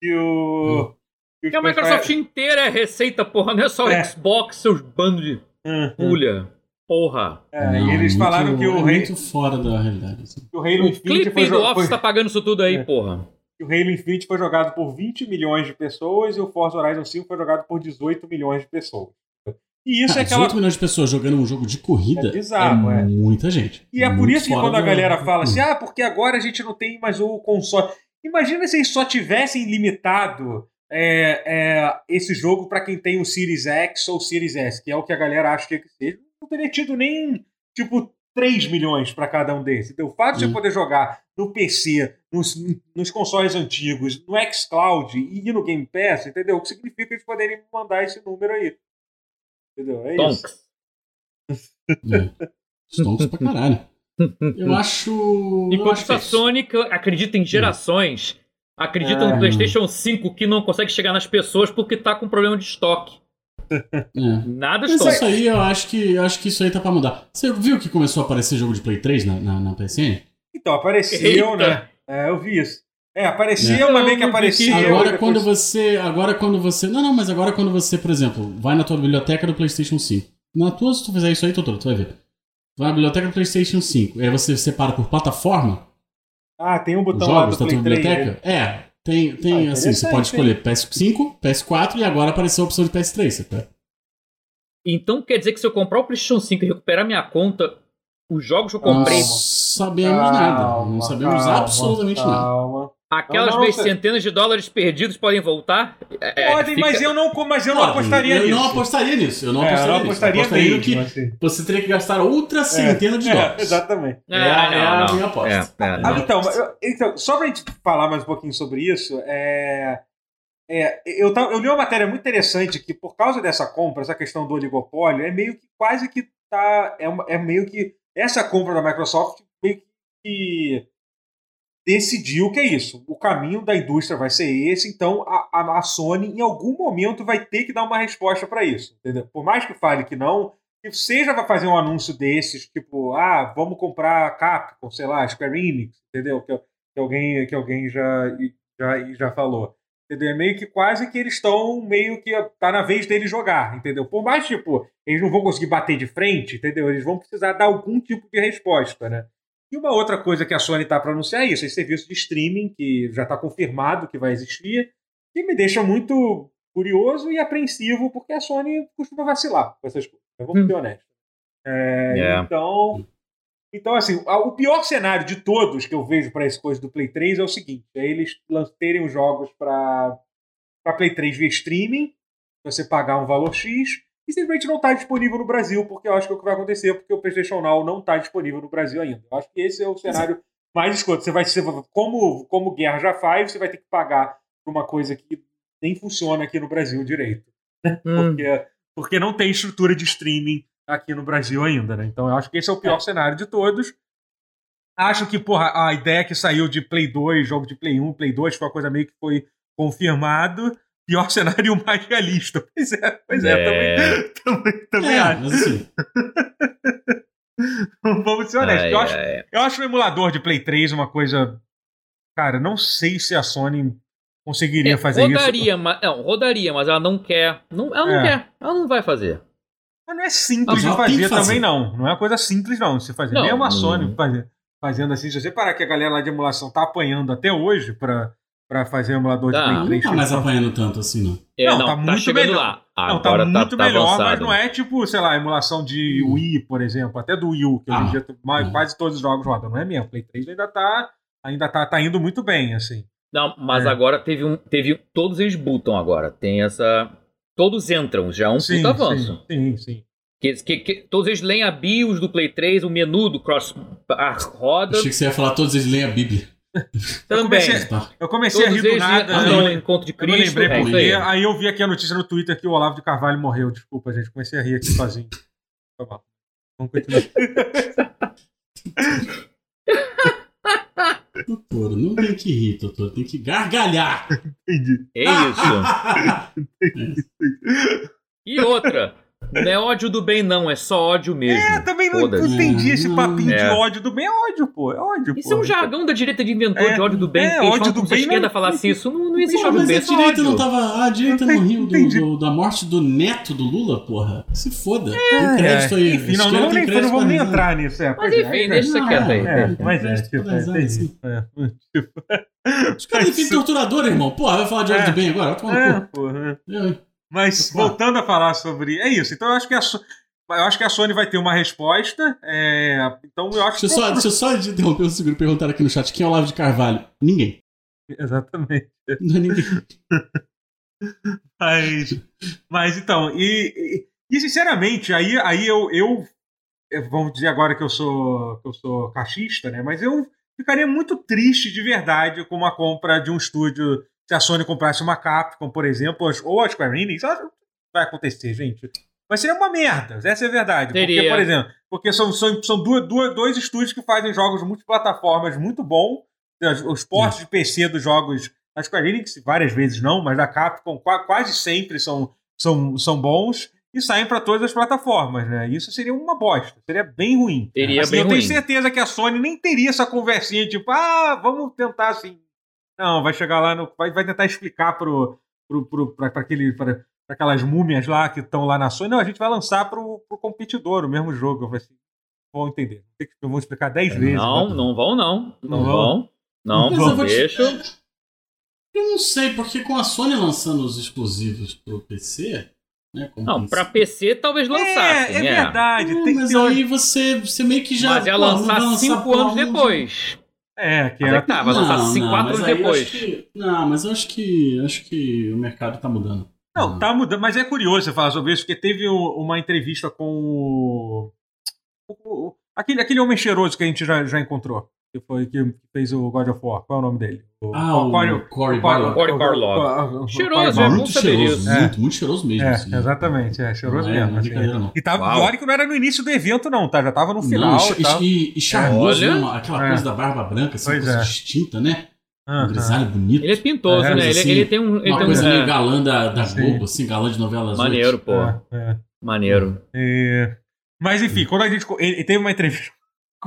que o. que os Porque a Microsoft inteira é receita, porra, não é só É. Xbox, seus bandos de Uhum. pulha. Porra. É, Não, e eles muito- falaram que o, é Rei- muito fora da realidade. assim. que o Halo O Infinite foi, do Office foi- tá pagando isso tudo aí, É. porra. que o Halo Infinite foi jogado por 20 milhões de pessoas e o Forza Horizon 5 foi jogado por 18 milhões de pessoas. E isso é Ah, aquela 18 milhões de pessoas jogando um jogo de corrida É bizarro, é é. muita gente. E é por isso que quando a da- galera fala assim, ah, porque agora a gente não tem mais o console. Imagina se eles só tivessem limitado é, é, esse jogo para quem tem o Series X ou o Series S, que é o que a galera acha que é que seja. Não teria tido nem, tipo, 3 milhões para cada um desses. Então, o fato de você poder jogar no PC, nos, nos consoles antigos, no xCloud e no Game Pass, entendeu? O que significa eles poderem mandar esse número aí. Entendeu? É isso. Tonks. É. Stonks pra caralho. Eu acho. Enquanto acho que a isso. Sony que acredita em gerações, acredita É. no PlayStation 5 que não consegue chegar nas pessoas porque tá com problema de estoque. É. Nada Mas isso aí, eu acho que eu acho que isso aí tá pra mudar. Você viu que começou a aparecer jogo de Play 3 na, na, na PSN? Então, apareceu, Eita. né? É, eu vi isso. É, apareceu, É. mas meio que que- Agora depois- quando você. Agora quando você. Não, não, mas agora quando você, por exemplo, vai na tua biblioteca do PlayStation 5. Na tua, se tu fizer isso aí, Totoro, tu vai ver. Vai na biblioteca do PlayStation 5. Aí você separa por plataforma Ah, tem um botão lá do jogos da Play tua 3. né? biblioteca. É. Tem, tem Ah, assim, você pode escolher PS5, PS4 e agora apareceu a opção de PS3. sabe? Então quer dizer que se eu comprar o PlayStation 5 e recuperar minha conta, os jogos que eu comprei, Não sabemos nada. Não sabemos calma, absolutamente nada. Aquelas Não, não, minhas centenas de dólares perdidos podem voltar? É, é, Podem, fica- mas eu não, mas eu não Pode, apostaria eu nisso. não apostaria nisso. Eu não É, eu apostaria, não nisso. apostaria Eu apostaria mesmo, que assim. você teria que gastar outra centena de É, dólares. exatamente. É, É a- é a não, não. minha aposta. É, é, Ah, não. então, eu- então, só pra gente falar mais um pouquinho sobre isso, é, é, eu, eu li uma matéria muito interessante que, por causa dessa compra, essa questão do oligopólio, é meio que quase que tá. É, uma- é meio que. Essa compra da Microsoft meio que decidiu que é isso. O caminho da indústria vai ser esse, então a, a, Sony, em algum momento, vai ter que dar uma resposta para isso. Entendeu? Por mais que fale que não, que seja vai fazer um anúncio desses, tipo, ah, vamos comprar a Capcom, sei lá, Square Enix, entendeu? Que, que alguém, que alguém já, já, já falou. Entendeu? É meio que quase que eles estão meio que tá na vez deles jogar, entendeu? Por mais, tipo, eles não vão conseguir bater de frente, entendeu? Eles vão precisar dar algum tipo de resposta, né? E uma outra coisa que a Sony tá para anunciar é isso, esse serviço de streaming que já está confirmado que vai existir, que me deixa muito curioso e apreensivo, porque a Sony costuma vacilar com essas coisas. né? Vamos Hum. ser honestos. É, É. Então, então, assim, o pior cenário de todos que eu vejo para essa coisa do Play 3 é o seguinte: é eles terem os jogos para Play 3 via streaming, você pagar um valor X, e simplesmente não está disponível no Brasil, porque eu acho que é o que vai acontecer, porque o PlayStation Now não está disponível no Brasil ainda. Eu acho que esse é o cenário mais escroto. Você vai ser, como, como o Guerra já faz, você vai ter que pagar por uma coisa que nem funciona aqui no Brasil direito. Hum. Porque, porque não tem estrutura de streaming aqui no Brasil ainda, né? Então eu acho que esse é o pior cenário de todos. Acho que, porra, a ideia que saiu de Play 2, jogo de Play 1, Play 2, foi uma coisa meio que foi confirmado. Pior cenário e o mais realista. Pois é, pois é, É. também, também, também É, acho. assim, Vamos ser honestos. Ai, eu, acho, ai. eu acho o emulador de Play 3 uma coisa. Cara, não sei se a Sony conseguiria É, fazer rodaria, isso. Mas, não, rodaria, mas ela não quer. Não, ela não É. quer. Ela não vai fazer. Mas não é simples Não, de fazer, fazer. também, não. Não é uma coisa simples, não, de se fazer. Não, Nem uma. Sony fazer, fazendo assim. Se você parar que a galera lá de emulação tá apanhando até hoje pra, pra fazer emulador de Tá. Play não 3. tá mais que- apanhando tanto assim, não. É, Não, não, tá tá, muito chegando melhor. lá. Não, tá Agora muito tá, melhor, avançado. mas não é tipo, sei lá, emulação de Hum. Wii, por exemplo, até do Wii U, que hoje em Ah, dia mais- hum. quase todos os jogos rodam, não é mesmo? Play 3 ainda tá, ainda tá, tá indo muito bem, assim. Não, mas É. agora teve um. Teve, todos eles butam agora. Tem essa. Todos entram, já é um sim, puta avanço. sim, sim, sim. Que, que, que, todos eles leem a BIOS do Play 3, o menu do Cross a roda. Achei que você ia falar todos eles leem a Bíblia. Também. Eu comecei, eu comecei a rir do nada. Ah, não, encontro de eu Cristo. lembrei é por aí. quê. Aí eu vi aqui a notícia no Twitter que o Olavo de Carvalho morreu. Desculpa, gente. Comecei a rir aqui sozinho. Foi mal. Vamos continuar. Totoro, não tem que rir, Totoro, tem que gargalhar. Entendi. É isso. E outra. Não é ódio do bem, não, é só ódio mesmo. É, também não, não entendi esse papinho de É. ódio do bem. É ódio, pô. É ódio, Isso pô. é um jargão da direita de inventor É, de ódio do bem. é, ódio do como se a bem esquerda não- falasse isso. Não, não existe ódio do mas bem, a é só direita ódio. não tava. A direita não riu do- do- da morte do neto do Lula, porra. Se foda. Tem crédito aí. É, Enfim, não, não, nem, crédito não vamos nem entrar nisso. É, Mas é, enfim, é, deixa isso quieto aí. É, mas é, tipo. É, tipo, Os caras defendem torturador, irmão. Porra, vai falar de ódio É. do bem agora? Vai tomar é, no cu. porra. Mas voltando a falar sobre. É isso. Então eu acho que a, eu acho que a Sony vai ter uma resposta. é, Então eu acho Deixa eu só, deixa eu só te interromper um segundo e perguntar aqui no chat. Quem é o Olavo de Carvalho? Ninguém. Exatamente. Não é ninguém. Mas, mas então, e, e, e, sinceramente, aí, aí eu, eu. eu- Vamos dizer agora que eu sou que eu sou cachista, né? Mas eu ficaria muito triste de verdade com uma compra de um estúdio. Se a Sony comprasse uma Capcom, por exemplo, ou a Square Enix, vai acontecer, gente. Mas seria uma merda, essa é a verdade. Porque, Seria. por exemplo, porque são, são, são duas, duas, dois estúdios que fazem jogos multiplataformas muito bons. Os portes de PC dos jogos da Square Enix, várias vezes não, mas da Capcom qua- quase sempre são, são, são bons e saem para todas as plataformas, né? Isso seria uma bosta, seria bem ruim. Seria Assim, bem eu tenho ruim. certeza que a Sony nem teria essa conversinha tipo, ah, vamos tentar assim. Não, vai chegar lá no. Vai, vai tentar explicar pro, pro, pro, pra, pra aquele, pra, pra aquelas múmias lá que estão lá na Sony. Não, a gente vai lançar pro, pro competidor o mesmo jogo. Eu falei assim, vão entender. Tem que- Eu vou explicar 10 vezes. Não, não vão, não. Não Não vão? vão. Não, Mas vão. vou te- Deixa. Eu não sei, porque com a Sony lançando os exclusivos pro PC, né? como Não, sido- PC talvez lançassem. É, é verdade. Não, tem, mas aí você, você meio que já. Mas ia lançar vai cinco anos depois. É, que Mas é. é que tá, vai lançar cinco, quatro anos depois. acho que- não, mas eu acho que acho que o mercado tá mudando. Não, tá mudando, mas é curioso você falar sobre isso, porque teve uma entrevista com o- o- aquele, aquele homem cheiroso que a gente já, já encontrou, que foi que fez o God of War. Qual é o nome dele? O, Ah, o Cory- Barlog. Cheiroso, é muito cheiroso, muito, muito cheiroso mesmo. É, assim. exatamente, é cheiroso é mesmo. assim. não. E tava, Uau. olha que não era no início do evento, não, tá? Já tava no final. Não, e tal. e, e, e charmoso, Olha. né? Aquela É. coisa da barba branca, assim, Pois coisa é. distinta, né? Um grisalho bonito. Ele é pintoso, É, né? Ele, assim, ele tem um. Ele Uma tem um coisa meio é, galã da, da. Globo, assim, galã de novelas. maneiro, pô. É, é. Maneiro. É, Mas enfim, quando a gente. Ele, ele teve uma entrevista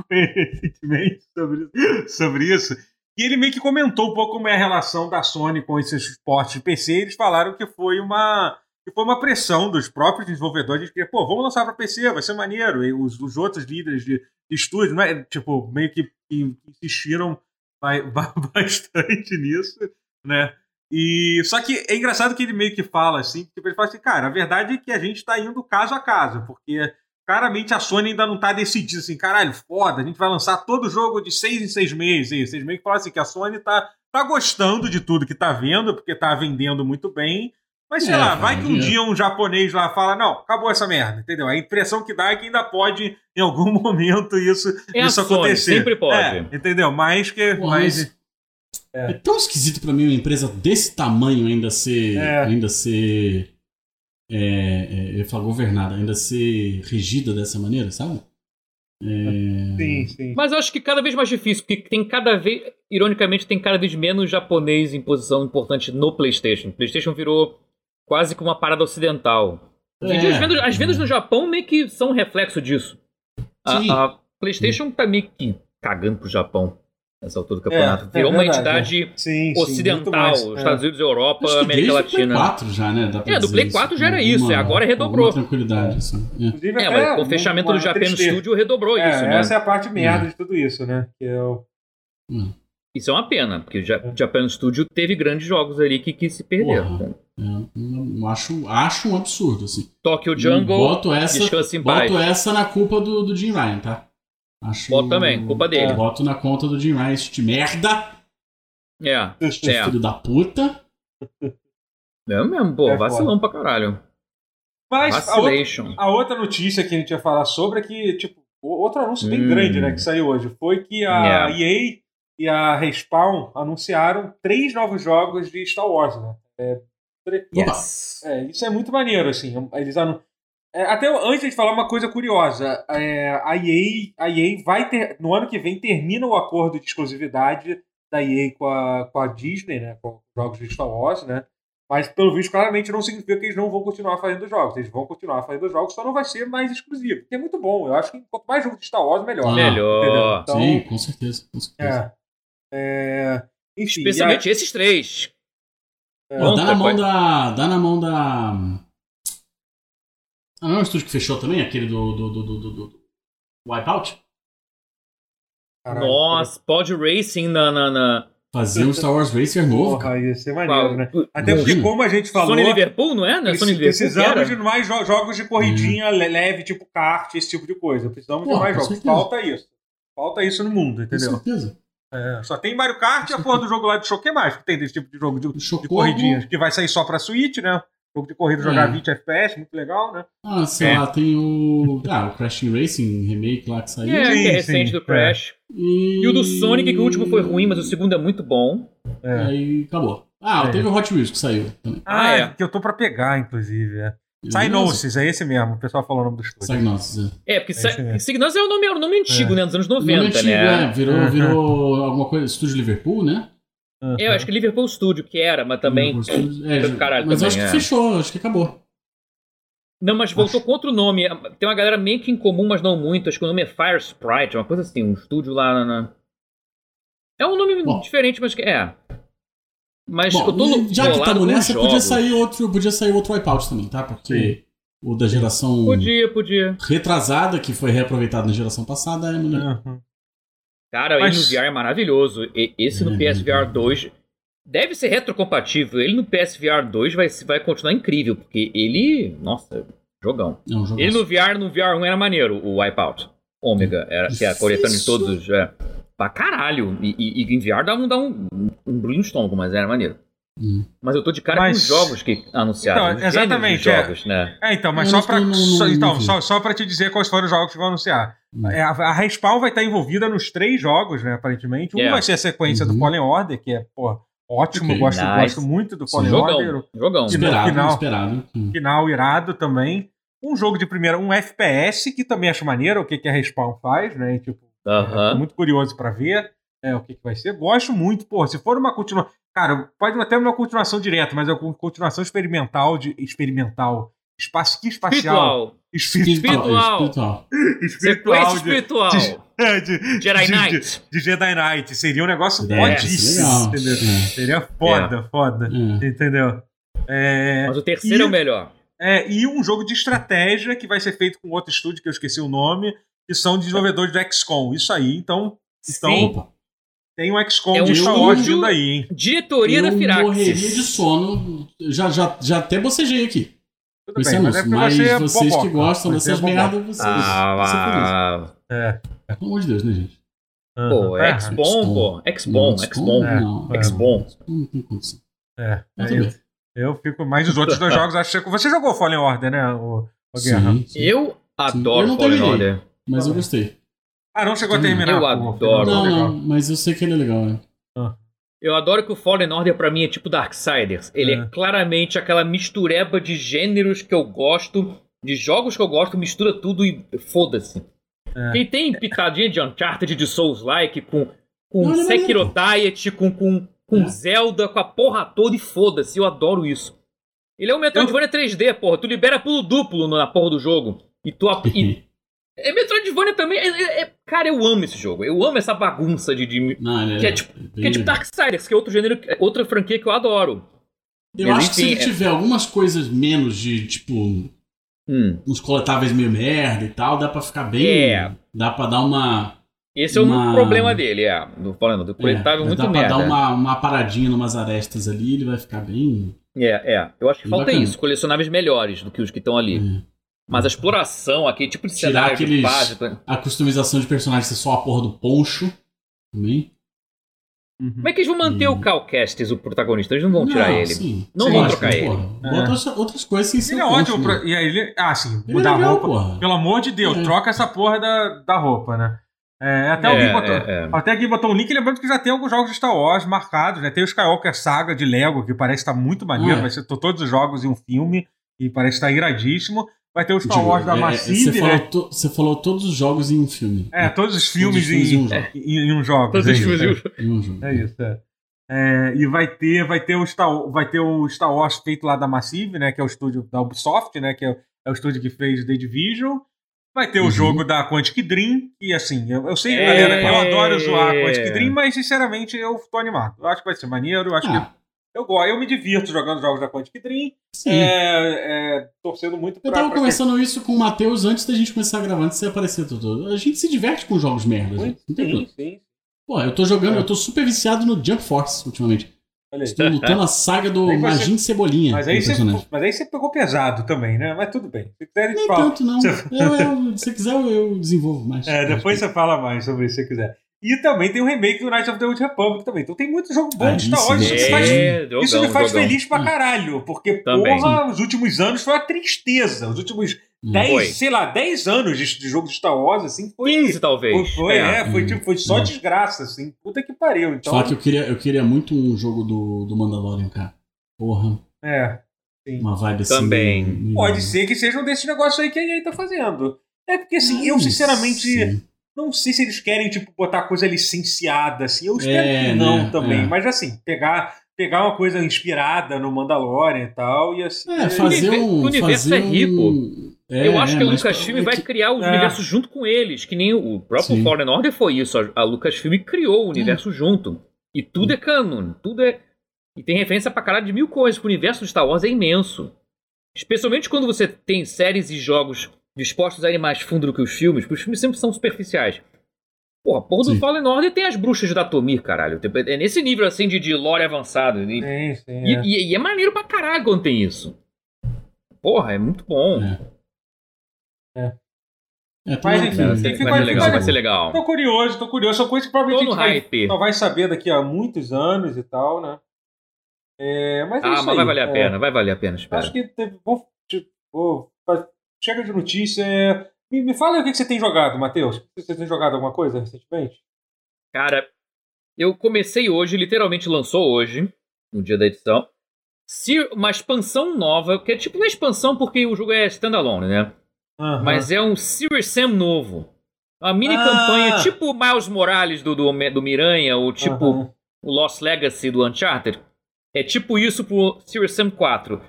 recentemente sobre, sobre isso. E ele meio que comentou um pouco como é a relação da Sony com esses portes de PC. Eles falaram que foi uma. Que foi uma pressão dos próprios desenvolvedores de que, pô, vamos lançar para PC, vai ser maneiro. E os, os outros líderes de, de estúdio, não é, tipo, meio que, que insistiram ba- ba- bastante nisso, né? E só que é engraçado que ele meio que fala assim, tipo, ele fala assim, cara, a verdade é que a gente tá indo caso a caso, porque claramente a Sony ainda não tá decidida assim, caralho, foda, a gente vai lançar todo jogo de seis em seis meses. E vocês meio que falam assim que a Sony tá, tá gostando de tudo que tá vendo, porque tá vendendo muito bem. Mas sei É, lá, vai que um é. dia um japonês lá fala, não, acabou essa merda, entendeu? A impressão que dá é que ainda pode, em algum momento, isso, É a isso Sony, acontecer. sempre pode. É, entendeu? Mais que. Pô, mais... mas- É tão esquisito pra mim uma empresa desse tamanho ainda ser. É. Ainda ser. É, é, eu falar governada, ainda ser regida dessa maneira, sabe? É, Sim, sim. Mas eu acho que cada vez mais difícil, porque tem cada vez. Ironicamente, tem cada vez menos japonês em posição importante no PlayStation. PlayStation virou quase que uma parada ocidental. É. as, vendas, as vendas no Japão meio que são um reflexo disso. Sim. A, a PlayStation tá meio que cagando pro Japão nessa altura do campeonato. É, é Virou uma verdade, entidade Sim, sim, ocidental, os é. Estados Unidos, Europa, Acho que América desde o Play Latina. 4 já, né? Dá pra É, do Play 4 já era isso, e agora com redobrou. tranquilidade, assim. É. Inclusive, É, mas com o fechamento uma do Japan tristeza. Studio redobrou É, isso, né? Essa é a parte merda de tudo isso, né? Que é o... Isso é uma pena, porque o Ja- É. Japan Studio teve grandes jogos ali que, que se perderam. Porra. É, eu acho, acho um absurdo, assim. Tokyo Jungle, boto essa, boto essa na culpa do, do Jim Ryan, tá? Acho, Boto também, culpa dele. Boto na conta do Jim esse de merda, É, é. filho da puta. É mesmo, pô, É vacilão pra caralho. Mas a outra, a outra notícia que a gente ia falar sobre é que, tipo, o- outro anúncio bem Hum. grande, né, que saiu hoje, foi que a É. EA e a Respawn anunciaram três novos jogos de Star Wars, né? É, Yes. É, isso é muito maneiro, assim. Eles anu... É, até antes de falar uma coisa curiosa, é, a, EA, a EA vai ter. No ano que vem termina o acordo de exclusividade da EA com a, com a Disney, né? Com os jogos de Star Wars, né? Mas, pelo visto, claramente não significa que eles não vão continuar fazendo jogos. Eles vão continuar fazendo jogos, só não vai ser mais exclusivo. Que é muito bom. Eu acho que quanto mais jogo de Star Wars, melhor. Ah, Melhor. Então, Sim, com certeza. Com certeza. É. É, enfim, Especialmente esses três. É. Pô, dá na mão da. Dá na mão da. Ah, não é o estúdio que fechou também? Aquele do. do, do, do, do, do Wipeout? caralho, Nossa, Pod Racing na. na, na... Fazer um Star Wars Racer novo. Porra, ia ser maneiro, né? Até porque, como a gente falou. Sony Liverpool, não é? Não é Sony Precisamos era? de mais jo- jogos de corridinha le- leve, tipo kart, esse tipo de coisa. Precisamos de Porra, mais com jogos. certeza. Falta isso. Falta isso no mundo, Com entendeu? certeza. É, só tem Mario Kart e a porra do jogo lá de show. O que mais que tem desse tipo de jogo de, de corridinhas? Que vai sair só pra Switch, né? Jogo de corrida jogar É. 20 FPS, muito legal, né? Ah, sei É. lá, tem o. Ah, o Crash Racing remake lá que saiu. É, Sim, que é recente sim, do Crash. E... E o do Sonic, que o último foi ruim, mas o segundo é muito bom. É. Aí acabou. Ah, É. teve o Hot Wheels que saiu também. Ah, Ah, é. que eu tô pra pegar, inclusive. É. Psygnosis, é esse mesmo. O pessoal falou o nome do estúdio. Psygnosis, é. É, porque É. Signos é o nome, é o nome antigo, né? Dos anos 90, Nome antigo, né? é, virou, Uhum. virou alguma coisa, Estúdio Liverpool, né? Uhum. É, eu acho que Liverpool Studio, que era, mas também. É, do caralho mas também, acho que é. fechou, acho que acabou. Não, mas voltou com outro nome. Tem uma galera meio que em comum, mas não muito. Acho que o nome é Fire Sprite, uma coisa assim, um estúdio lá na. na- É um nome Bom. diferente, mas que é. Mas Bom, eu tô já que estamos nessa, podia sair outro, podia sair outro Wipeout também, tá? Porque o da geração Podia, podia. retrasada, que foi reaproveitado na geração passada, é melhor. Uhum. Cara, Mas- ele no VR é maravilhoso. E- Esse no É, PSVR 2 deve ser retrocompatível. Ele no PSVR 2 vai, vai continuar incrível, porque ele. Nossa, jogão. É um Ele no VR, no VR 1 era maneiro, o Wipeout. Ômega, era, que é a coletânea de todos os. É, pra caralho. E, e, e em VR dá um, dá um, um brilho no estômago, mas era maneiro. Hum. Mas eu tô de cara Mas- com os jogos que anunciaram. Então, exatamente, é. jogos, né? É, então, mas só não- pra, não- só, não- então, não vi. só, só pra te dizer quais foram os jogos que vão anunciar. É, a, a Respawn vai estar envolvida nos três jogos, né, aparentemente. Um É. vai ser a sequência do Uhum. Fallen Order, que é, pô, ótimo, Ok. gosto, Nice. gosto muito do Fallen Jogão. Order. Jogão. Esperado, final- esperado. Final irado também. Um jogo de primeira, um FPS, que também acho maneiro, o que, que a Respawn faz, né, e, tipo, Aham. Tô muito curioso pra ver é, o que, que vai ser. Gosto muito, pô, se for uma continuação. Cara, pode até uma continuação direta, mas é uma continuação experimental de. Experimental. Espaço, que espacial? Espiritual. Espiritual. Espiritual. Sequência de- espiritual. de- é, de, Jedi de- Knight. De, de Jedi Knight. Seria um negócio É, fodíssimo. Entendeu? É. Seria foda, foda. É. Entendeu? É, Mas o terceiro E- é o melhor. é, e um jogo de estratégia que vai ser feito com outro estúdio, que eu esqueci o nome, que são desenvolvedores do XCOM. Isso aí, então. Então, Sim. Opa. tem um XCOM É um de Star Wars vindo aí, hein? Diretoria da eu morreria de Firaxis. sono. Já, já, já até bocejei aqui. Tudo esse bem, mas é Mas você é vocês que boboca. gostam Você dessas é merdas, vocês. Ah, vocês ah, É. Pelo amor de Deus, né, gente? pô, Aham. X-Bom, pô. X-Bom, X-Bom. É. É. X-Bom. não tem condição. É, Mas é, tudo eu, eu fico. Mas os outros dois jogos, acho que. Você jogou Fallen Order, né, o, o Guerra? Sim, sim. Eu adoro Eu não Fallen terminei. Order. Mas eu gostei. Ah, não chegou a Sim. terminar. Eu adoro. Não, não, mas eu sei que ele é legal, né? Eu adoro que o Fallen Order pra mim é tipo Darksiders. Ele é. É. claramente aquela mistureba de gêneros que eu gosto, de jogos que eu gosto, mistura tudo e foda-se. É. Quem tem pitadinha de Uncharted, de Souls-like, com, com Não, Sekiro maneiro. Diet, com, com, com É. Zelda, com a porra toda e foda-se. Eu adoro isso. Ele é um Metroidvania 3D, porra. Tu libera pulo duplo na porra do jogo. E tu. ap- e- é Metroidvania também. é- é- é- cara, eu amo esse jogo. Eu amo essa bagunça de. de ele Que é tipo- bem que é tipo. Darksiders, que é outro gênero, é outra franquia que eu adoro. Eu Mas, acho que se enfim, ele é- tiver algumas coisas menos de, tipo, Hum. uns coletáveis meio merda e tal, dá pra ficar bem. É. Dá pra dar uma. Esse é o Uma- problema dele, é. Do falando, do É, coletável mas muito dá pra merda. dar uma, uma paradinha numas arestas ali, ele vai ficar bem. É, é. Eu acho que falta Bacana. isso, colecionáveis melhores do que os que estão ali. é. Mas a exploração, aquele tipo de Tirar cenário de aqueles- fase. A customização de personagem ser só a porra do poncho também. Uhum. Como é que eles vão manter o Cal Kestis, o protagonista? Eles não vão tirar não, ele. Sim. Não sim, vão trocar ele. Bota é. outras coisas sem ser Ele é ótimo. Pra... E aí ele. Ah, sim. Ele mudar é legal, roupa. Porra. Pelo amor de Deus, é. troca essa porra da, da roupa, né? É, até, alguém botou, até alguém botou um link, lembrando que já tem alguns jogos de Star Wars marcados, né? Tem o Skywalker Saga de Lego, que parece estar tá muito maneiro, ah, vai ser todos os jogos em um filme, e parece estar tá iradíssimo. Vai ter o Star Wars da Massive, você, né? falou você falou todos os jogos em um filme. É, todos os filmes, todos os filmes em, um jogo. Em, em um jogo. Todos os filmes em um jogo. É isso, é. É, e vai ter, vai ter o Star, vai ter o Star Wars feito lá da Massive, né? Que é o estúdio da Ubisoft, né? Que é, é o estúdio que fez The Division. Vai ter uhum. o jogo da Quantic Dream. E assim, eu, eu sei, é... galera, eu adoro zoar a Quantic Dream, mas sinceramente eu tô animado. Eu acho que vai ser maneiro. Eu acho ah. que eu gosto, eu me divirto jogando jogos da Quantic Dream. Sim. É, é, torcendo muito pra. Eu tava pra conversando que... isso com o Matheus antes da gente começar a gravar, antes de você aparecer tudo. A gente se diverte com jogos merdas. Sim, sim, sim. Pô, eu tô jogando, é. eu tô super viciado no Jump Force ultimamente. Estou lutando a saga do Magin Cebolinha. Mas aí, você, mas aí você pegou pesado também, né? Mas tudo bem. Se quiser, Nem fala. tanto, não. Se... Eu, eu, se quiser, eu desenvolvo mais. É, depois você fala mais sobre isso se você quiser. E também tem o remake do Knights of the Old Republic também. Então tem muito jogo bom ah, de Star Wars. Isso, me faz, é, isso me faz feliz pra caralho. Porque, também, porra, os últimos anos foi uma tristeza. Os últimos 10, sei lá, 10 anos de, de, jogo de Star Wars, assim, foi. 15, talvez. Foi, foi é. é, foi, tipo, foi só hum. desgraça, assim. Puta que pariu. Então... Só que eu queria, eu queria muito um jogo do, do Mandalorian, cara. Porra. É. Sim. Uma vibe assim. Também. Pode ser que seja um desses negócios aí que a EA tá fazendo. É porque, assim, eu sinceramente. Sim. Não sei se eles querem, tipo, botar coisa licenciada, assim. Eu espero é, que não né? também. É. Mas, assim, pegar pegar uma coisa inspirada no Mandalorian e tal, e assim. É, fazer um. O universo fazer é rico. Um... É, eu acho é, que a Lucasfilm vai criar os é. universos junto com eles, que nem o próprio Sim. Fallen Order foi isso. A Lucasfilm criou o universo junto. E tudo é canon, tudo é. E tem referência pra caralho de mil coisas, o universo de Star Wars é imenso. Especialmente quando você tem séries e jogos dispostos a ir mais fundo do que os filmes, porque os filmes sempre são superficiais. Porra, porra do sim. Fallen Order tem as bruxas da Tomir, caralho. É nesse nível assim de, de lore avançado. E, sim, sim, e, é. E, e, é maneiro pra caralho quando tem isso. Porra, é muito bom. É. É. É, mas enfim, vai, ser, vai, ser legal, vai ser legal. Tô curioso, tô curioso. São coisas que provavelmente a gente vai, só vai saber daqui a muitos anos e tal, né? É, mas é ah, mas aí. vai valer a pena, vai valer a pena, espera. Acho que teve, vou, tipo, chega de notícia. Me, me fala o que você tem jogado, Matheus. Você tem jogado alguma coisa recentemente? Cara, eu comecei hoje, literalmente lançou hoje, no dia da edição, uma expansão nova, que é tipo uma expansão porque o jogo é standalone, né? Uhum. Mas é um Serious Sam novo. Uma mini ah. campanha tipo Miles Morales do, do, do Miranha, ou tipo uhum. o Lost Legacy do Uncharted. É tipo isso pro Serious Sam 4.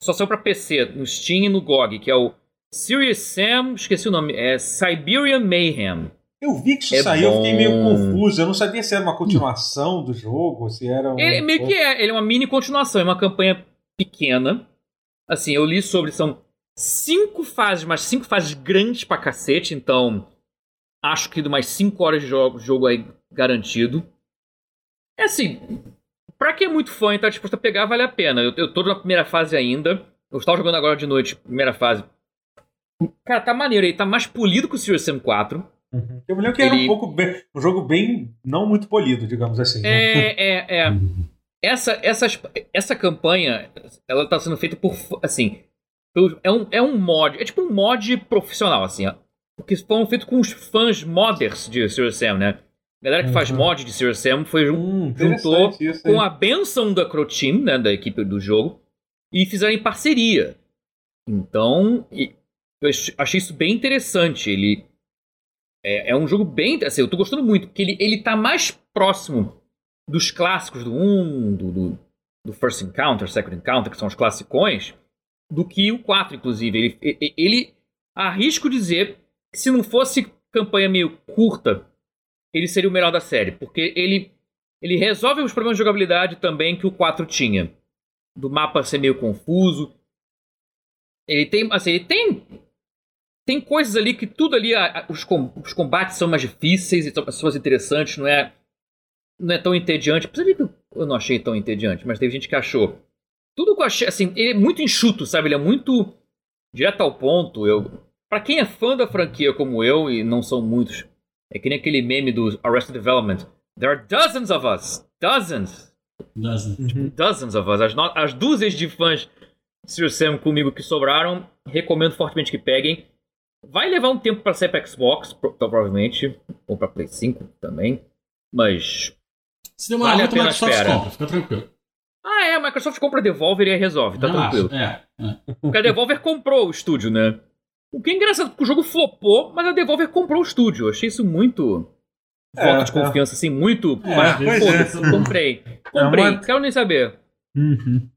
Só saiu pra PC, no Steam e no GOG, que é o Serious Sam, esqueci o nome, é Siberian Mayhem. Eu vi que isso é saiu, eu fiquei meio confuso. Eu não sabia se era uma continuação do jogo, se era um... Ele meio que é, ele é uma mini continuação, é uma campanha pequena. Assim, eu li sobre, são cinco fases, mas cinco fases grandes pra cacete, então acho que de umas cinco horas de jogo, jogo aí garantido. É assim, pra quem é muito fã e tá disposto a pegar, vale a pena. Eu, eu tô na primeira fase ainda. Eu estava jogando agora de noite, primeira fase. Cara, tá maneiro aí, tá mais polido que o Serious Sam 4. Uhum. Eu me lembro que Ele... era um pouco bem, um jogo bem não muito polido, digamos assim. Né? É, é, é. Essa, essa, essa campanha, ela tá sendo feita por, assim, é um, é um mod, é tipo um mod profissional, assim, ó. Porque foram feitos com os fãs modders de Serious Sam, né? A galera que uhum. faz mod de Serious Sam foi, hum, juntou com a benção da Crow Team, né, da equipe do jogo, e fizeram em parceria. Então, eu achei isso bem interessante. Ele é, é, um jogo bem. Assim, eu tô gostando muito, porque ele, ele tá mais próximo dos clássicos do 1, do, do, do First Encounter, Second Encounter, que são os classicões, do que o 4, inclusive. Ele, ele arrisco dizer que se não fosse campanha meio curta, ele seria o melhor da série, porque ele ele resolve os problemas de jogabilidade também que o 4 tinha. Do mapa ser meio confuso. Ele tem, assim, ele tem tem coisas ali que tudo ali os, os combates são mais difíceis e são pessoas interessantes, não é não é tão entediante. Por que eu não achei tão entediante, mas teve gente que achou. Tudo que eu achei, assim, ele é muito enxuto, sabe? Ele é muito direto ao ponto. Eu, para quem é fã da franquia como eu, e não são muitos, é que nem aquele meme do Arrested Development. There are dozens of us. dozens, Dozens. Uhum. dozens of us, as, no- as dúzias de fãs de Serious Sam comigo que sobraram, recomendo fortemente que peguem. Vai levar um tempo pra sair pra Xbox, pro- provavelmente, ou pra Play 5 também, mas... Se demorar Vale a muito, a Microsoft espera. compra, fica tranquilo. Ah, é, a Microsoft compra a Devolver e aí resolve, tá tranquilo. É, é. Porque a Devolver comprou o estúdio, né? O que é engraçado, porque o jogo flopou, mas a Devolver comprou o estúdio. Eu achei isso muito. É, voto de é. confiança, assim, muito. É, mas, foda-se, é. comprei. Comprei, É uma- quero nem saber. Uhum.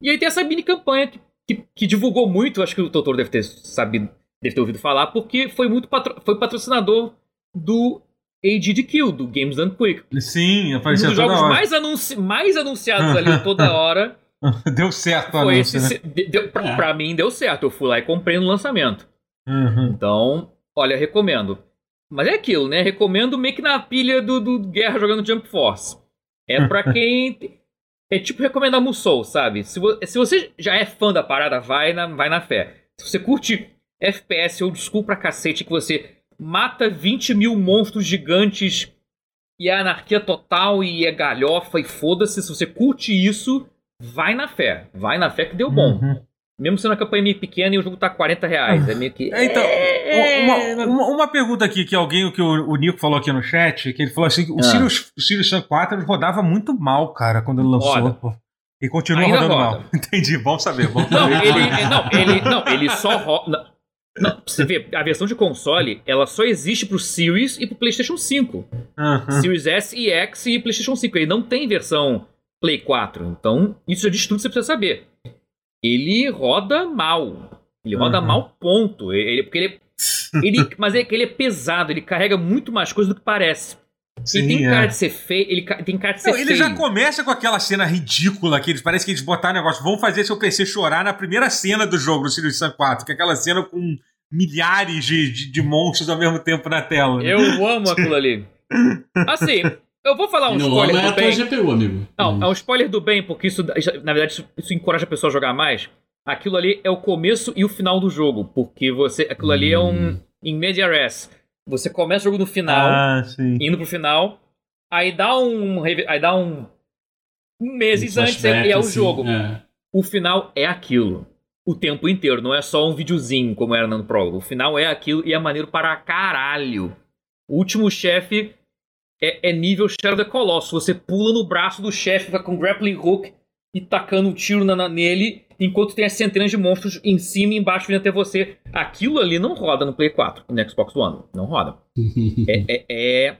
E aí tem essa mini campanha que, que, que divulgou muito, acho que o Totoro deve ter sabido, deve ter ouvido falar, porque foi muito patro- foi patrocinador do AGDQ, do Games Done Quick. Sim, Um aparecia dos jogos mais, anunci mais anunciados ali toda hora. Deu certo Foi anúncio, esse. né? de- deu- pra, É. pra mim deu certo. Eu fui lá e comprei no lançamento. Uhum. Então, olha, recomendo. Mas é aquilo, né? Recomendo meio que na pilha do, do Guerra jogando Jump Force. É pra quem. É tipo recomendar Musou, sabe? Se, vo- se você já é fã da parada, vai na, vai na fé. Se você curte FPS old school pra cacete, que você mata 20 mil monstros gigantes e é anarquia total e é galhofa e foda-se, se você curte isso, vai na fé. Vai na fé que deu bom. Uhum. Mesmo sendo uma campanha meio pequena e o jogo tá 40 reais. É meio que. É, então, É, uma, uma, uma pergunta aqui que alguém, que o, o Nico falou aqui no chat, que ele falou assim, que o Ah. Sirius, o Sirius Sam 4 ele rodava muito mal, cara, quando ele lançou. Roda. E continua Ainda rodando roda. mal. Entendi, vamos saber. Vamos Não, saber. ele, é- não, ele, não, ele só roda. Não, você ver, a versão de console, ela só existe pro Series e pro PlayStation 5. Aham. Series S e X e PlayStation 5. Ele não tem versão Play 4. Então, isso já diz tudo que você precisa saber. Ele roda mal. Ele roda Uhum. mal, ponto. Ele, porque ele, ele, mas é que ele é pesado, ele carrega muito mais coisa do que parece. Ele tem Sim, cara é. de ser feio, ele tem cara de ser Não, ele feio. já começa com aquela cena ridícula que eles parece que eles botaram negócio. Vão fazer seu PC chorar na primeira cena do jogo do Sirius Sam 4, que é aquela cena com milhares de, de, de monstros ao mesmo tempo na tela. né? Eu amo aquilo ali. Assim, eu vou falar um E no spoiler LoL é do a tua bem. GPU, amigo. Não, é um spoiler do bem, porque isso, na verdade, isso, isso encoraja a pessoa a jogar mais. Aquilo ali é o começo e o final do jogo, porque você, aquilo ali é um em media res. Você começa o jogo no final, Ah, indo pro final, aí dá um, aí dá um, meses Um antes e é o assim, jogo. É. O final é aquilo. O tempo inteiro, não é só um videozinho como era no prólogo. O final é aquilo e é maneiro para caralho. O último chefe é, é nível Shadow the Colossus. Você pula no braço do chefe, vai com grappling hook e tacando um tiro na- na- nele, enquanto tem as centenas de monstros em cima e embaixo vindo até você. Aquilo ali não roda no Play 4 e no Xbox One. Não roda. É, é, é...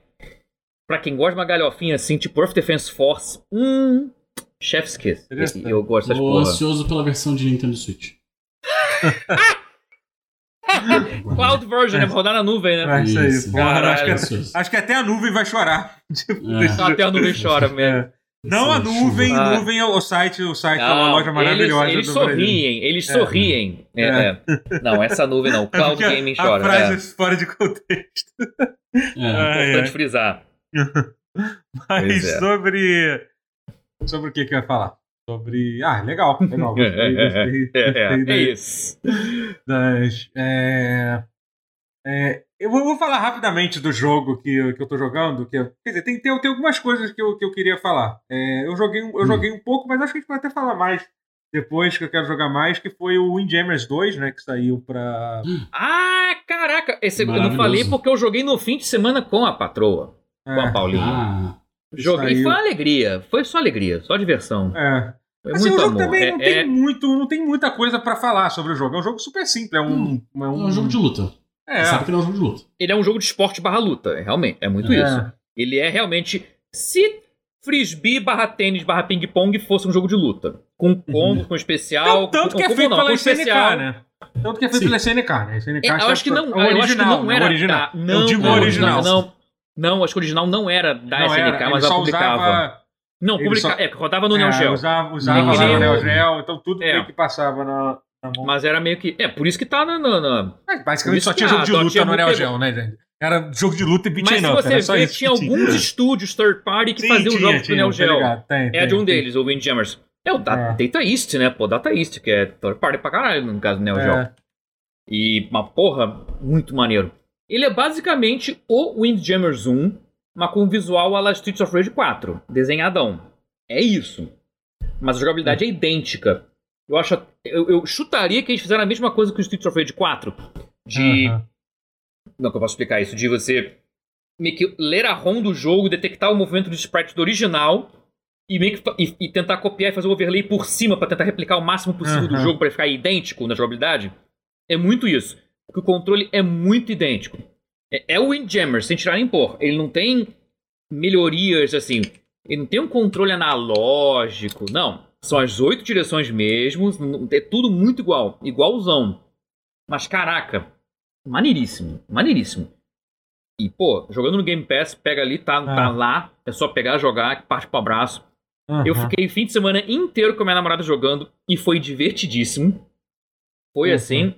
Pra quem gosta de uma galhofinha assim, tipo Earth Defense Force, hum... Chef's Kiss. Interessante. Eu gosto dessas Tô ansioso pela versão de Nintendo Switch. Cloud version, né? Pra rodar na nuvem, né? É isso aí. Acho, que, Ansioso. acho que até a nuvem vai chorar. É. Até a nuvem chora mesmo. É. Não a nuvem. Ah. nuvem é o site, o site é uma Não, loja maravilhosa eles, eles do Brasil. sorriem, eles sorriem. É, É. é. Não, essa nuvem não. É Cloud Gaming a chora. frase É. é fora de contexto. É. Importante frisar. Mas é. sobre. Sobre o que que eu ia falar? Sobre. Ah, legal, legal. Gostei, É, é, gostei, É, é, gostei é isso. das. é, é, eu vou, vou falar rapidamente do jogo que, eu- que eu tô jogando. Que, quer dizer, tem, tem, tem algumas coisas que eu, que eu queria falar. É, eu joguei, um- eu Hum. joguei um pouco, mas acho que a gente pode até falar mais depois que eu quero jogar mais, que foi o Windjammers 2, né? Que saiu pra. Ah, caraca! Esse eu não falei porque eu joguei no fim de semana com a patroa, com a É, Paulinha. Ah, Joguei, saiu. foi uma alegria. Foi só alegria, só diversão. é. Foi Assim, muito o jogo amor. também É- não, é- tem muito, não tem muita coisa pra falar sobre o jogo. É um jogo super simples. É um. É é um, um jogo de luta. É, Sabe que não é um jogo de luta. Ele é um jogo de esporte barra luta, é, realmente. É muito é. isso. Ele é realmente. Se frisbee barra tênis barra ping-pong fosse um jogo de luta. Com combo, com especial. Uhum. Tanto, tanto com, que é com, feito não, pela com SNK, especial. né? Tanto que é feito Sim. pela SNK, né? SNK É, eu acho que não, é o eu acho que original, não é era original. da, não, eu digo não, original. Não, não, não, acho que o original não era da Não SNK, era, mas ela publicava. usava, Não, ele publica... só- é, rodava no Neo é, Geo. usava, usava lá no. Neo Geo, então tudo É. que passava na. Mas era meio que. É, por isso que tá na. na- na- Mas por basicamente isso só tinha jogo de luta no Neo Geo, né, gente? Era jogo de luta e beat Mas se up, você era só ver, isso tinha que tinha. alguns estúdios third party que Sim, faziam tinha, jogos pro tinha, Neo tá Geo. ligado? Tem, É tem, de um tem. deles, o Windjammers. É o da É. Data East, né? Pô, Data East, que é third party pra caralho, no caso do Neo Geo. É. E uma porra, muito maneiro. Ele é basicamente o Windjammers 1, mas com visual a la Streets of Rage 4, desenhadão. É isso. Mas a jogabilidade é idêntica. Eu acho. Eu, eu, chutaria que eles fizeram a mesma coisa que o Streets of Rage 4. De. Uhum. Não que eu posso explicar isso. De você meio que ler a ROM do jogo, detectar o movimento do sprite do original e, meio que, e, e tentar copiar e fazer o overlay por cima para tentar replicar o máximo possível uhum. do jogo para ficar idêntico na jogabilidade. É muito isso. Porque o controle é muito idêntico. É, é o Windjammer, sem tirar nem pôr. Ele não tem melhorias assim. Ele não tem um controle analógico. Não. São as oito direções mesmo. É tudo muito igual. Igualzão. Mas caraca. Maneiríssimo. Maneiríssimo. E, pô, jogando no Game Pass, pega ali, tá, tá é. lá. É só pegar, jogar, parte pro abraço. Uhum. Eu fiquei fim de semana inteiro com a minha namorada jogando e foi divertidíssimo. Foi uhum. assim.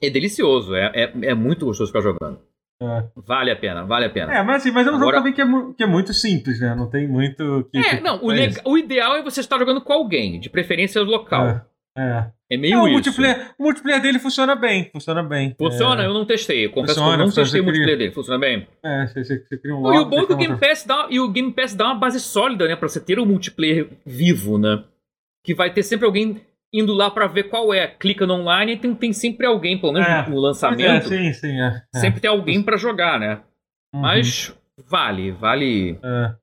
É delicioso. É, é, é muito gostoso ficar jogando. É. Vale a pena, vale a pena. É, mas assim, mas é um Agora... jogo também que é, que é muito simples, né? Não tem muito. Que, é, tipo, não, o, o, ideal é você estar jogando com alguém, de preferência local. É. É. É meio é, o isso. Multiplayer, o multiplayer dele funciona bem, funciona bem. Funciona? É... Eu não testei. Eu confesso funciona, que eu não testei o multiplayer dele. Funciona bem? É, você, você, você cria um log, E o bom é que o Game, Pass dá, e o Game Pass dá uma base sólida, né? Pra você ter o um multiplayer vivo, né? Que vai ter sempre alguém indo lá para ver qual é. Clica no online e tem, tem sempre alguém, pelo menos é, no lançamento. É, sim, sim, é, é. Sempre tem alguém para jogar, né? Uhum. Mas vale, vale. É.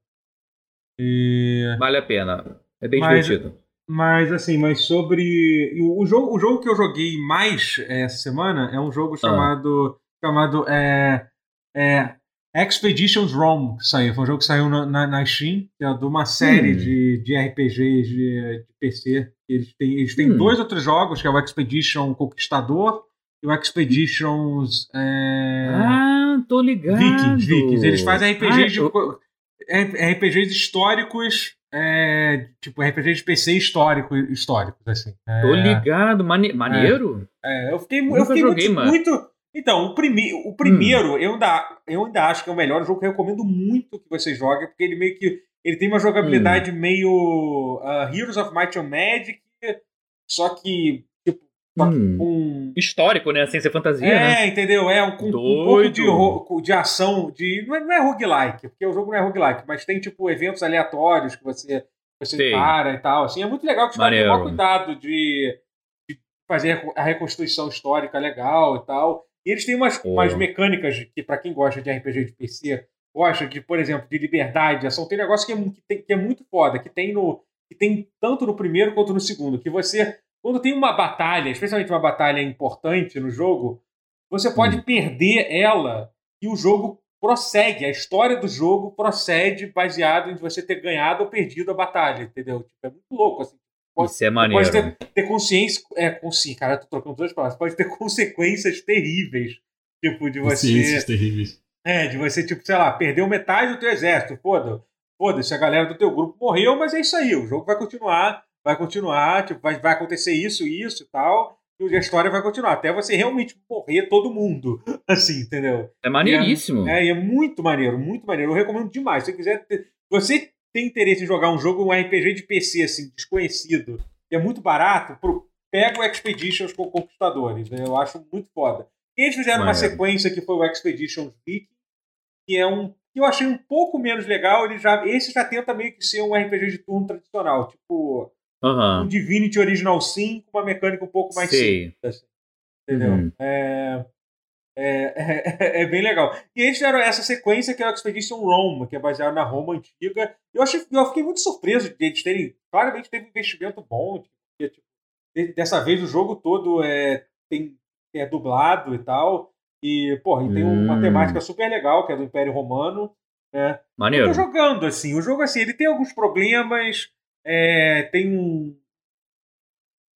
E... Vale a pena. É bem mas, divertido. Mas assim, mas sobre. O, o, jogo, o jogo que eu joguei mais essa semana é um jogo chamado. Ah. chamado. É, é, Expeditions Rome, que saiu. Foi um jogo que saiu na, na, na Steam, que é de uma série hum. de, de RPGs de, de PC. Eles têm, eles têm hum. dois outros jogos, que é o Expedition Conquistador e o Expeditions. É... Ah, tô ligado. Vikings, Vikings. Eles fazem RPGs, ah, de, eu... RPGs históricos. É, tipo, RPG de PC histórico, históricos, assim. É, tô ligado, Mane... maneiro? É, é eu fiquei, eu fiquei joguei, muito, muito, Então, o, prime... o primeiro, hum. eu, ainda, eu ainda acho que é o melhor jogo que eu recomendo muito que você jogue, porque ele meio que ele tem uma jogabilidade hum. meio uh, Heroes of Might and Magic, só que tipo hum. com histórico, né? Sem ser fantasia. É, né? entendeu? É um, um pouco de, de ação, de não é, não é roguelike, porque o jogo não é roguelike, mas tem tipo eventos aleatórios que você você para e tal. Assim, é muito legal que os caras tomam cuidado de, de, fazer a reconstituição histórica legal e tal. E eles têm umas, oh. umas mecânicas que, para quem gosta de RPG de PC, gosta de, por exemplo, de liberdade, de ação, tem negócio que é, que, tem, que é muito foda, que tem no. que tem tanto no primeiro quanto no segundo. Que você, quando tem uma batalha, especialmente uma batalha importante no jogo, você pode hum. perder ela e o jogo prossegue, a história do jogo procede baseado em você ter ganhado ou perdido a batalha, entendeu? Tipo, é muito louco, assim. Pode, Isso é maneiro. Pode ter, ter consciência. É, consciência, cara, eu tô trocando duas palavras. Pode ter consequências terríveis. Tipo, de você. Terríveis. É, de você, tipo, sei lá, perdeu metade do teu exército. Foda. Foda-se, a galera do teu grupo morreu, mas é isso aí. O jogo vai continuar, vai continuar, tipo, vai, vai acontecer isso, isso e tal. E a história vai continuar, até você realmente morrer todo mundo. Assim, entendeu? É maneiríssimo. É, é, é muito maneiro, muito maneiro. Eu recomendo demais. Se você quiser. Ter, você tem interesse em jogar um jogo, um RPG de PC, assim, desconhecido, que é muito barato, pro, pega o Expeditions com Conquistadores. Né? Eu acho muito foda. E eles fizeram uma sequência que foi o Expeditions Viking, que é um que eu achei um pouco menos legal. Ele já, esse já tenta meio que ser um RPG de turno tradicional, tipo uhum. um Divinity Original 5, uma mecânica um pouco mais Sei. simples. Assim, entendeu? Uhum. É, é, é, é, bem legal. E eles fizeram essa sequência que é o Expedition Rome, que é baseado na Roma antiga. Eu, achei, eu fiquei muito surpreso de eles terem. Claramente teve um investimento bom. Porque, tipo, dessa vez o jogo todo é, tem, é dublado e tal. E, porra, e tem uma hum. temática super legal, que é do Império Romano. Né? Maneiro. Eu tô jogando, assim. O jogo, assim, ele tem alguns problemas. É, tem um.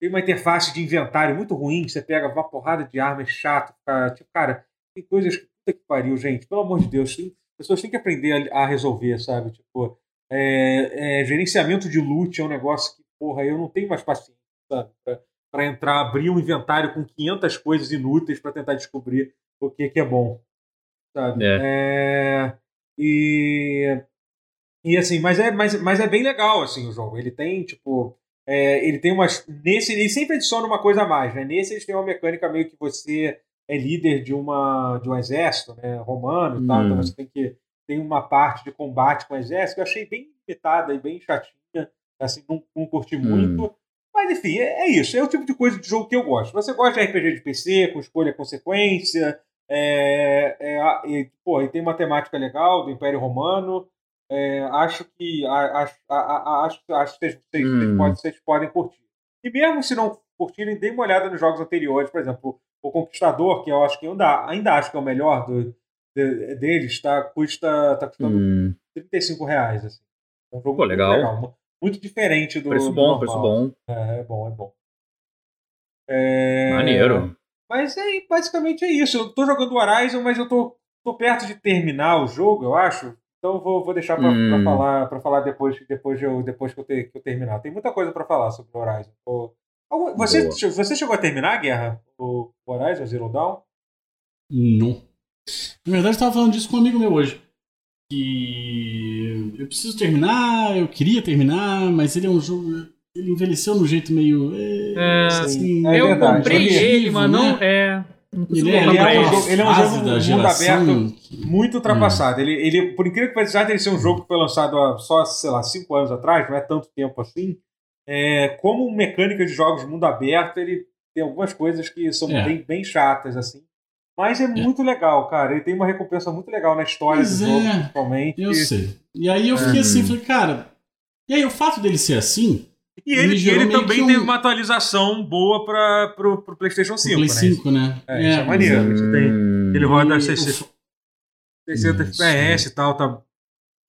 Tem uma interface de inventário muito ruim. Você pega uma porrada de armas chato. Cara. Tipo, cara, tem coisas que. Puta que pariu, gente. Pelo amor de Deus. Tem, pessoas têm que aprender a, a resolver, sabe? Tipo, é, é, gerenciamento de loot é um negócio que, porra, eu não tenho mais paciência, sabe? Pra, pra entrar, abrir um inventário com 500 coisas inúteis para tentar descobrir o que, que é bom. Sabe? É. é. e. E assim, mas é, mas, mas é bem legal assim o jogo. Ele tem, tipo. É, ele tem umas. Nesse, ele sempre adiciona uma coisa a mais, né? Nesse eles têm uma mecânica meio que você é líder de uma de um exército né, romano e tal, então hum. você tem que tem uma parte de combate com o exército que eu achei bem limitada e bem chatinha. Assim, não, não curti Hum. muito. Mas enfim, é, é isso. É o tipo de coisa de jogo que eu gosto. Você gosta de RPG de PC, com escolha e consequência. É, é, e, pô, e tem uma temática legal do Império Romano. É, acho que acho, acho, acho que vocês, vocês, Hum. podem, vocês podem curtir. E mesmo se não curtirem, dê uma olhada nos jogos anteriores. Por exemplo, o Conquistador, que eu acho que ainda, ainda acho que é o melhor do, de- deles, tá, custa, tá custando Hum, 35 reais. Assim. É um jogo Pô, muito legal. mu- Muito diferente do. preço do bom, normal. preço bom. É, é bom, é bom. É, Maneiro. Mas é, basicamente é isso. Eu tô jogando Horizon, mas eu tô, tô perto de terminar o jogo, eu acho. Então eu vou, vou deixar pra, Hum. falar, pra falar depois, depois, de eu, depois que, eu ter, que eu terminar. Tem muita coisa pra falar sobre o Horizon. Você, Boa. você chegou a terminar a guerra? O Horizon Zero Dawn? Não. Na verdade, eu tava falando disso com um amigo meu hoje. Que eu preciso terminar, eu queria terminar, mas ele é um jogo. Ele envelheceu no jeito meio. É, assim, é eu verdade. comprei Ele- ele, mas não. né? É. Ele é, ele é, um jogo- ele é um jogo mundo geração aberto. que- Muito ultrapassado. Ele, ele, por incrível que pareça, já dele ser um jogo que foi lançado há só, sei lá, cinco anos atrás, não é tanto tempo assim. É, como mecânica de jogos de mundo aberto, ele tem algumas coisas que são É. bem, bem chatas, assim. Mas é, muito legal, cara. Ele tem uma recompensa muito legal na história Pois do é. jogo, principalmente. Eu sei. E aí eu fiquei Hum. assim, falei, cara. E aí o fato dele ser assim, E ele, e ele também que um- teve uma atualização boa para pro, pro PlayStation 5, o Play né? 5, né? É, isso é maneiro. Você tem- Hum, Ele roda E 60, o- 60 Isso, FPS e tal, tá.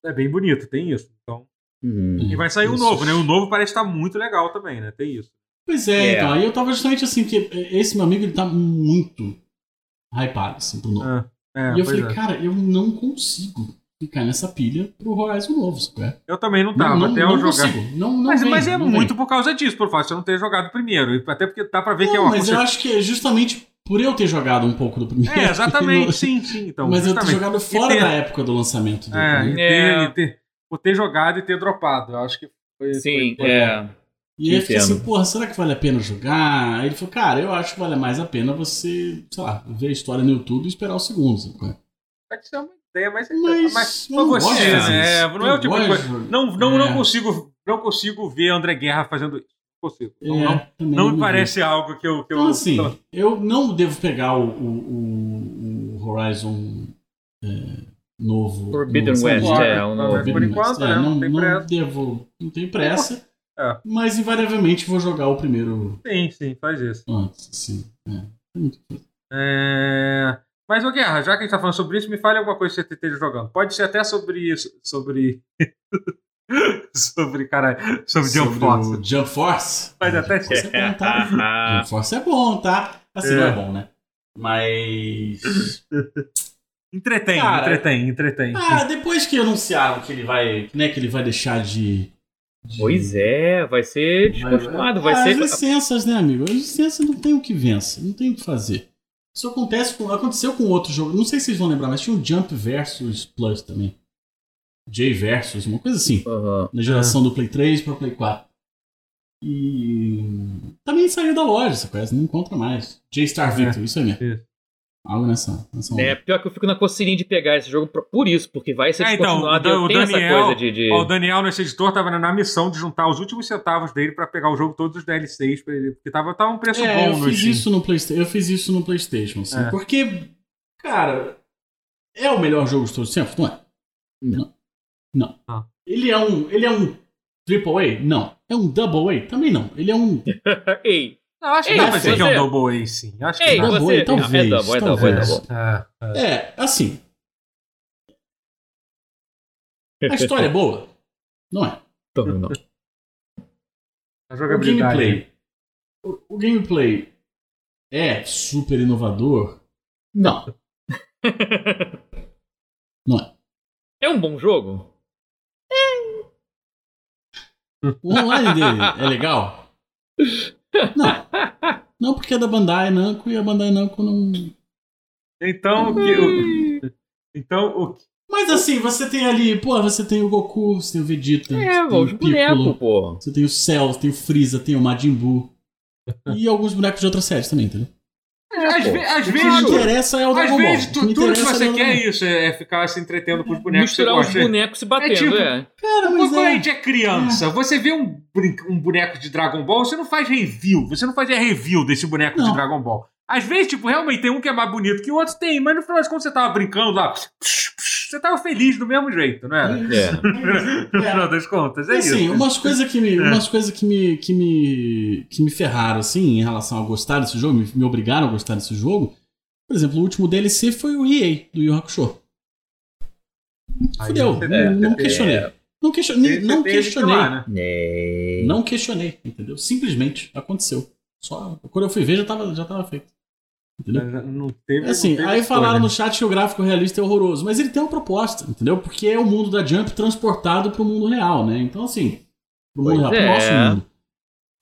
É bem bonito, tem isso. Então, hum. e vai sair o Isso. novo, né? O novo parece estar muito legal também, né? Tem isso. Pois é, É. então. Aí eu tava justamente assim, que esse meu amigo ele tá muito hypado, assim, pro novo. Ah, é, e eu falei, é. cara, eu não consigo ficar nessa pilha pro Horizon novo, sabe? Eu também não tava, não, até não eu jogar. consigo. Não, não Mas, vem, mas é não vem. muito por causa disso, por fato de você não ter jogado primeiro. Até porque dá pra ver que é uma mas eu acho que é justamente por eu ter jogado um pouco do primeiro. É, exatamente, não- sim, sim. Então, mas eu ter justamente. jogado fora ter- da época do lançamento dele. É, e ter, É. e ter, por ter jogado e ter dropado. Eu acho que foi. Sim, foi- foi- é. E aí eu fiquei assim, porra, será que vale a pena jogar? Aí ele falou, cara, eu acho que vale mais a pena você, sei lá, ver a história no YouTube e esperar os segundos. sabe? Pode ser uma ideia, mas. Mas, mas pra você, né? Não é o tipo de gosto coisa. Não, não, É. não, consigo, não consigo ver André Guerra fazendo isso. Não consigo. Não, É, não, não me vi. parece algo que eu. Que Então, eu assim, eu não devo pegar o, o- o Horizon é, novo. Forbidden no West, lançamento. é, o novo. Por enquanto, É, né? não, Não tem não pressa. devo. Não tenho pressa. É. Mas invariavelmente vou jogar o primeiro Sim, sim, faz isso. antes. Assim, é. É... Mas, ô Guerra, já que a gente tá falando sobre isso, me fale alguma coisa que você esteja jogando. Pode ser até sobre isso. Sobre. sobre, caralho. Sobre Jump Sobre Force. o Jump Force. Pode até Jump Force é bom, tá? Jump Force é bom, tá? Assim, É. não é bom, né? Mas. Entretém, Cara, entretém, entretém. Ah, depois que anunciaram que ele vai. Né, que ele vai deixar de. de- Pois é, vai ser descontinuado, vai Ah, ser. As licenças, né, amigo? As licenças não tem o que vencer, não tem o que fazer. Isso acontece com, aconteceu com outro jogo. Não sei se vocês vão lembrar, mas tinha um Jump versus Plus também. J versus, uma coisa assim. Aham. Na geração do Play 3 para Play 4. E também saiu da loja, você conhece? Não encontra mais. J-Star Victor, isso aí mesmo. Isso. Algo nessa, nessa É, pior que eu fico na coceirinha de pegar esse jogo por- isso, porque vai ser É, então, descontinuado o Dan- o essa Daniel- coisa de. de- Ó, o Daniel, nosso editor, tava na- missão de juntar os últimos centavos dele pra pegar o jogo todos os DLCs pra ele. Porque tava, tava um preço É, bom eu no fiz Steam. isso no PlayStation. Eu fiz isso no PlayStation, assim, É. porque, cara, é o melhor jogo de todos os tempos, não é? Não. Não. Ah. Ele é um, ele é um Triple A? Não. É um Double A? Também não. Ele é um Ei, Não, acho que Ei, dizer que é um Double A, sim. Acho que ei. Double você. A, talvez, Não, é double, é double, é double. É, é. é, assim. A história é boa? Não é. Então, não. A O jogabilidade. gameplay. O, o gameplay é super inovador? Não. Não é. É um bom jogo? O online dele é legal? Não. Não, porque é da Bandai Namco e a Bandai Namco não. Então, o que. o- Então, o que. Mas assim, você tem ali, pô, você tem o Goku, você tem o Vegeta, É, você tem os bonecos, pô. você tem o Cell, tem o Freeza, tem o Majin Buu. E alguns bonecos de outras séries também, entendeu? Às, ve- às O que vezes. tu- interessa é o Às Dragon Ball. vezes, O tu- que tudo que interessa você é o quer é isso, é ficar se entretendo com os bonecos Misturar que os bonecos se batendo, tipo- é. Cara, Quando mas quando a é... gente é criança, você vê um, um boneco de Dragon Ball, você não faz review. Você não fazia review desse boneco de Não. Dragon Ball. Às vezes, tipo, realmente tem um que é mais bonito que o outro tem, mas no final das contas você tava brincando lá, você tava feliz do mesmo jeito, não é? É. No final das contas, é assim, isso. umas coisas que me, umas coisas que me, que me, que me ferraram assim em relação a gostar desse jogo, me, me obrigaram a gostar desse jogo. Por exemplo, o último DLC foi o EA do Yu Hakusho. Fudeu, não, não é, questionei. Não questionei, não ir questionei. né? É. Não questionei, entendeu? Simplesmente aconteceu. Só quando eu fui ver já tava, já tava feito. Entendeu? Não teve, Assim, não teve aí falaram no chat que o gráfico realista é horroroso, mas ele tem uma proposta, entendeu? Porque é o mundo da Jump transportado pro mundo real, né? Então, assim, pro mundo Pois real, pro é. nosso mundo.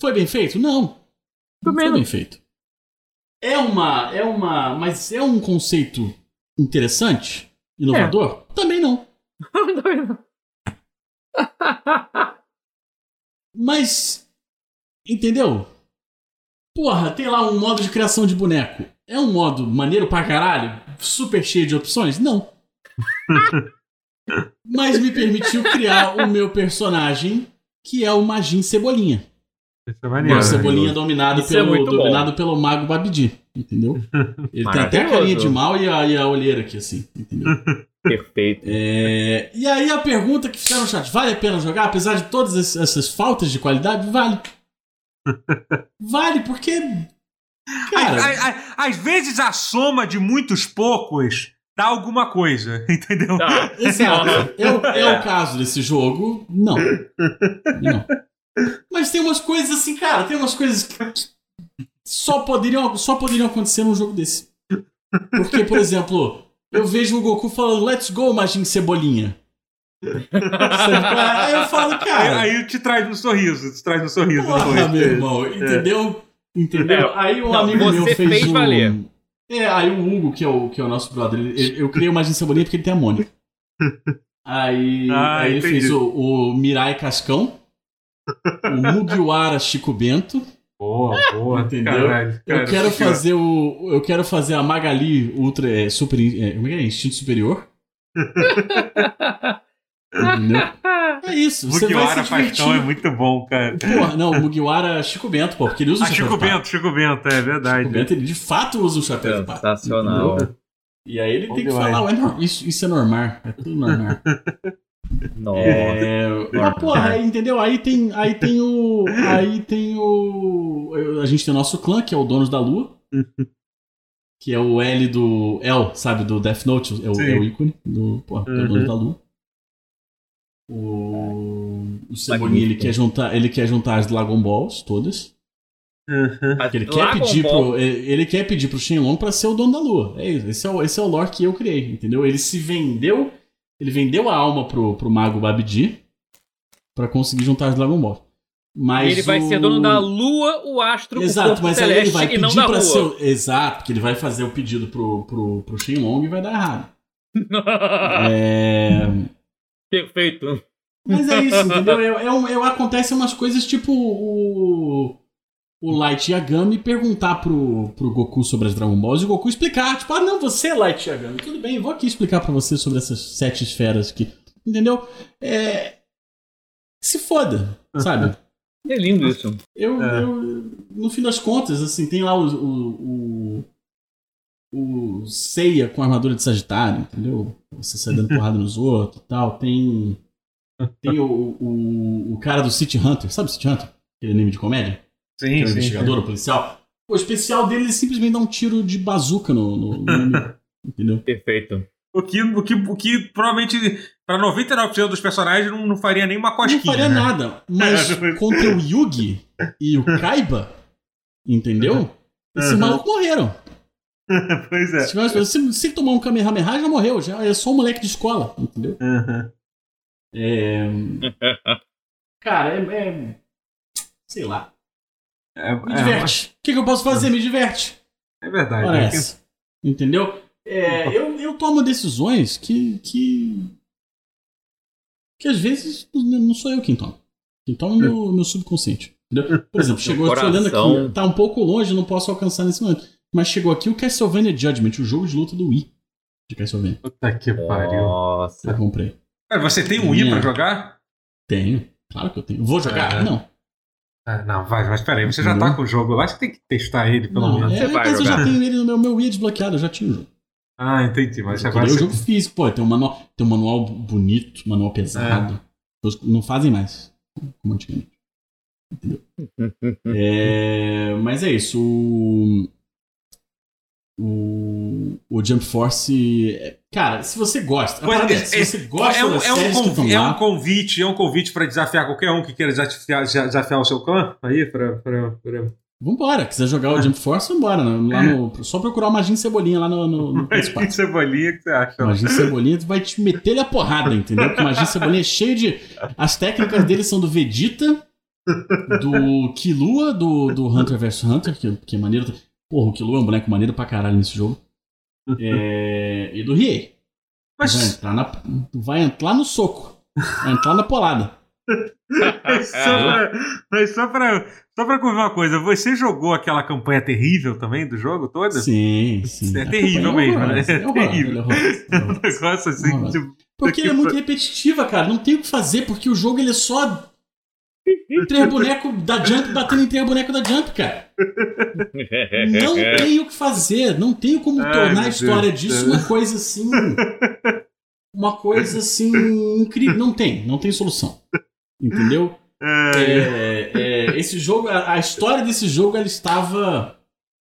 Foi bem feito? Não. Não Também foi não. bem feito. É uma, é uma, mas é um conceito interessante, inovador? Também não. Mas, entendeu? Porra, tem lá um modo de criação de boneco. É um modo maneiro pra caralho? Super cheio de opções? Não. Mas me permitiu criar o meu personagem, que é o Magin Cebolinha. Isso é O maneiro. Cebolinha dominado, Isso é pelo, muito bom. dominado pelo Mago Babidi, entendeu? Ele tem até a carinha de mal e a, e a olheira aqui, assim, entendeu? Perfeito. É, E aí a pergunta que fizeram no chat, vale a pena jogar? Apesar de todas ess- essas faltas de qualidade, vale. Vale, porque... Cara, Às, às- às vezes a soma de muitos poucos dá alguma coisa, entendeu? Tá. Exato. É o, é É. o caso desse jogo? Não. Não. Mas tem umas coisas assim, cara, tem umas coisas que só poderiam, só poderiam acontecer num jogo desse. Porque, por exemplo, eu vejo o Goku falando Let's go, Majin Cebolinha. Aí eu falo, Aí, cara, aí te traz um sorriso, te traz um sorriso porra, depois. meu irmão, entendeu? Entendeu? É. Aí um Não, amigo meu fez, fez um... valer. É, aí o Hugo, que é o, que é o nosso brother, ele- ele- eu criei o Majin Cebolinha porque ele tem a Mônica. Aí, Ah, aí ele fez o, o Mirai Cascão, o Mugiwara Chico Bento. Boa, boa, Entendeu? caralho. Eu cara, quero que- fazer o. Eu quero fazer a Magali Ultra é, Super. É, como é que é? Instinto Superior. É isso. Você vai Mugiwara se. Paixão é muito bom, cara. Porra, não, o Mugiwara Chico Bento, pô, porque ele usa Ah, o chapéu Chico. Bento, Chico Bento, é verdade. Chico Bento, ele de fato usa o chapéu de palha. Sensacional. E aí ele Bom tem que demais. falar, ué, não, isso, isso é normal. É tudo normal. Nossa. É, mas, porra, aí, entendeu? Aí tem, aí tem o. Aí tem o. A gente tem o nosso clã, que é o Donos da Lua. que é o L do. L, sabe? Do Death Note. É o, é o ícone do. Porra, que é o Uhum. Donos da Lua. O. O Cebolinha, ele quer, juntar, ele quer juntar as Dragon Balls todas. Uhum. Ele quer pedir Ball- pro. Ele quer pedir pro Shenlong pra ser o dono da lua. É isso. Esse é o, esse é o lore que eu criei, entendeu? Ele se vendeu. Ele vendeu a alma pro, pro mago Babidi pra conseguir juntar as Dragon Ball. Mas ele vai o- ser dono da lua, o astro, o Exato, corpo mas aí celeste ele vai e não pedir da pra lua. ser. o- Exato, porque ele vai fazer o pedido pro, pro, pro Shenlong e vai dar errado. É. Perfeito. Mas é isso, entendeu? É um- é- acontecem umas coisas tipo o. O Light Yagami perguntar pro, pro Goku sobre as Dragon Balls e o Goku explicar, tipo, ah, não, você é Light Yagami. Tudo bem, eu vou aqui explicar pra você sobre essas sete esferas aqui. Entendeu? É. Se foda, sabe? É lindo isso. Eu, É. eu- no fim das contas, assim, tem lá o, o, o, o Seiya com armadura de Sagitário, entendeu? Você sai dando porrada nos outros e tal. Tem. Tem o, o, o cara do City Hunter, sabe o City Hunter? Aquele anime de comédia? Que Sim, é o sim. investigador, o policial. O especial dele ele simplesmente dá um tiro de bazuca no, no, no inimigo, entendeu? Perfeito. O que, o que, o que provavelmente pra 99% dos personagens não, não faria nem uma cosquinha. não faria né? nada. Mas contra o Yugi e o Kaiba, entendeu? Esses Uhum. malucos morreram. pois é. Se, tiver- se, se tomar um Kamehameha, já morreu. Já é só um moleque de escola, entendeu? Uhum. É, cara, é, é- Sei lá. É, Me é, diverte. O que, que eu posso fazer? Me diverte. é verdade. Ora é essa. Entendeu? É, eu, eu tomo decisões que, que. que às vezes não sou eu quem toma. Quem toma é o meu, meu subconsciente. Entendeu? Por exemplo, chegou, tô olhando aqui, tá um pouco longe, não posso alcançar nesse momento. Mas chegou aqui o Castlevania Judgment, o jogo de luta do Wii. De Castlevania. Puta que pariu. Nossa. Eu comprei. Cara, você tem um Wii Minha. pra jogar? Tenho. Claro que eu tenho. Vou jogar? É. Não. Ah, não, vai, mas peraí, você já tá Entendeu? com o jogo lá, você tem que testar ele pelo não menos. é, Você vai mas eu já jogar. tenho ele no meu, meu Wii é desbloqueado, eu já tinha o jogo. Ah, entendi, mas Eu agora queria o você... jogo físico, pô, tem um manual, tem um manual bonito, manual pesado. É. Não fazem mais, como antigamente. É, mas é isso. O, o, o Jump Force. é- Cara, se você gosta. Pois parada é, é, se você gosta é, um, das é, um séries que estão convi- é um convite, é um convite pra desafiar qualquer um que queira desafiar, desafiar o seu clã aí, pra... pra, pra... Vambora, quiser jogar o Jump Force, vambora. né? Lá no, só procurar o Magin Cebolinha lá no, no, no Mas PS4. que cebolinha que você acha? Magin Cebolinha vai te meter ele a porrada, entendeu? Porque o Magin Cebolinha é cheio de. As técnicas dele são do Vegeta, do Killua, do, do Hunter vs Hunter, que, que é maneiro. Porra, o Killua é um boneco maneiro pra caralho nesse jogo. É, e do Riei. Vai Mas entrar, na, vai entrar no soco. Vai entrar na polada. Mas só pra, mas só pra, só pra confirmar uma coisa, você jogou aquela campanha terrível também do jogo todo? Sim, sim. É A terrível campanha mesmo, né? É É terrível. é é Um negócio assim, tipo, Porque ele é muito repetitiva, cara. Não tem o que fazer, porque o jogo ele é só. Três bonecos da Jump batendo em três bonecos da Jump, cara. Não tem o que fazer. Não tenho como Ai, tornar a história Deus. disso uma coisa assim. Uma coisa assim. incrível. Não tem. Não tem solução. Entendeu? É, é, esse jogo, a, a história desse jogo, ela estava.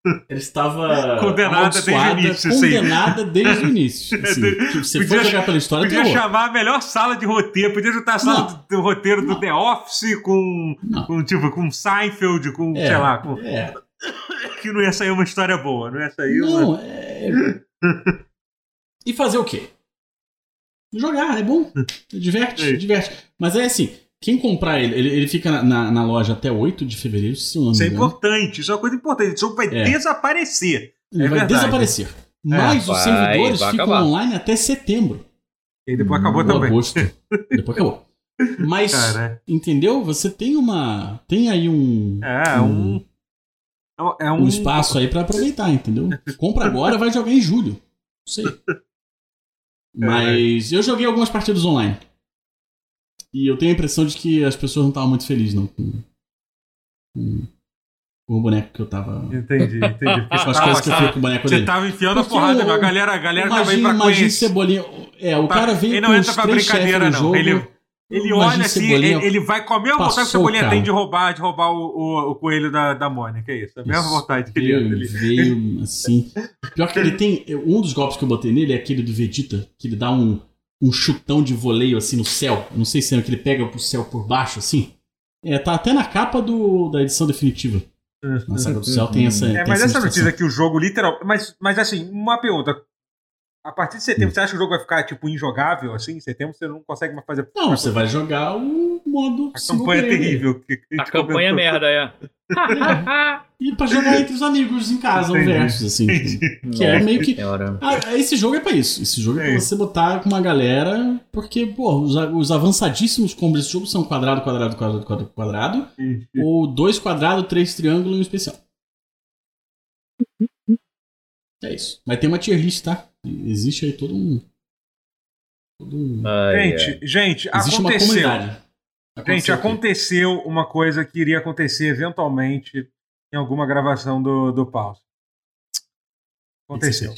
Ela estava. Condenada desde o início, sim. condenada desde o início. assim. É, Tipo, você podia- for jogar pela história, podia terror. chamar a melhor sala de roteiro, podia juntar a sala Não. do, do roteiro do Não. The Office com, Não. com tipo, com Seinfeld, com, É, sei lá, com, É. que não ia sair uma história boa, não ia sair uma... Não, é. E fazer o quê? Jogar, é bom. Diverte, É. diverte. Mas é assim, quem comprar ele, ele, ele fica na, na, na loja até 8 de fevereiro, se não me Isso é importante, isso é uma coisa importante. Esse jogo vai É. desaparecer. Ele é vai verdade. desaparecer. Mas os Vai, servidores vai ficam acabar. online até setembro. E aí depois acabou Ou também. agosto. depois acabou. Mas, Cara, entendeu? Você tem uma. Tem aí um. é um... É um, um espaço aí pra aproveitar, entendeu? Compra agora, vai jogar em julho. Não sei. Mas eu joguei algumas partidas online. E eu tenho a impressão de que as pessoas não estavam muito felizes, não, com, com, com o boneco que eu tava. Entendi, entendi. Com as você coisas que eu tava- fiz com o boneco Você dele. tava enfiando a Porque porrada, o- meu. a galera, a galera tava aí Imagina, pra imagina conhecer. Cebolinha. É, o Tá, cara veio ele não entra pra brincadeira, não. jogo. Ele- Ele olha assim, ele, ele vai com a mesma vontade que o Cebolinha cara. tem de roubar, de roubar o, o, o coelho da, da Mônica, é isso. A mesma Isso. vontade que ele veio. Ele... veio assim. Pior que ele tem. Um dos golpes que eu botei nele é aquele do Vegeta, que ele dá um, um chutão de voleio assim no céu. Não sei se é que ele pega pro céu por baixo, assim. É, tá até na capa do, da edição definitiva. Na saga do céu tem essa. É, tem mas essa notícia que o jogo literal. Mas, mas assim, uma pergunta. A partir de Hum. setembro, você acha que o jogo vai ficar, tipo, injogável, assim? Em setembro você não consegue mais fazer. Não, você vai jogar o modo. A campanha é player. terrível. que- A gente campanha é comentou. merda, é. E pra jogar entre os amigos em casa, um versus, assim. Entendi. Que é meio que. Ah, esse jogo é pra isso. Esse jogo é pra É. você botar com uma galera. Porque, pô, os, os avançadíssimos combos desse jogo são quadrado, quadrado, quadrado, quadrado, quadrado. Ou dois quadrados, três triângulos e um especial. É isso. Mas tem uma tier list, tá? Existe aí todo um. Todo um... Ai. Gente, gente, Existe uma aconteceu. Gente, Aconteceu aconteceu uma coisa que iria acontecer eventualmente em alguma gravação do, do Pause. Aconteceu.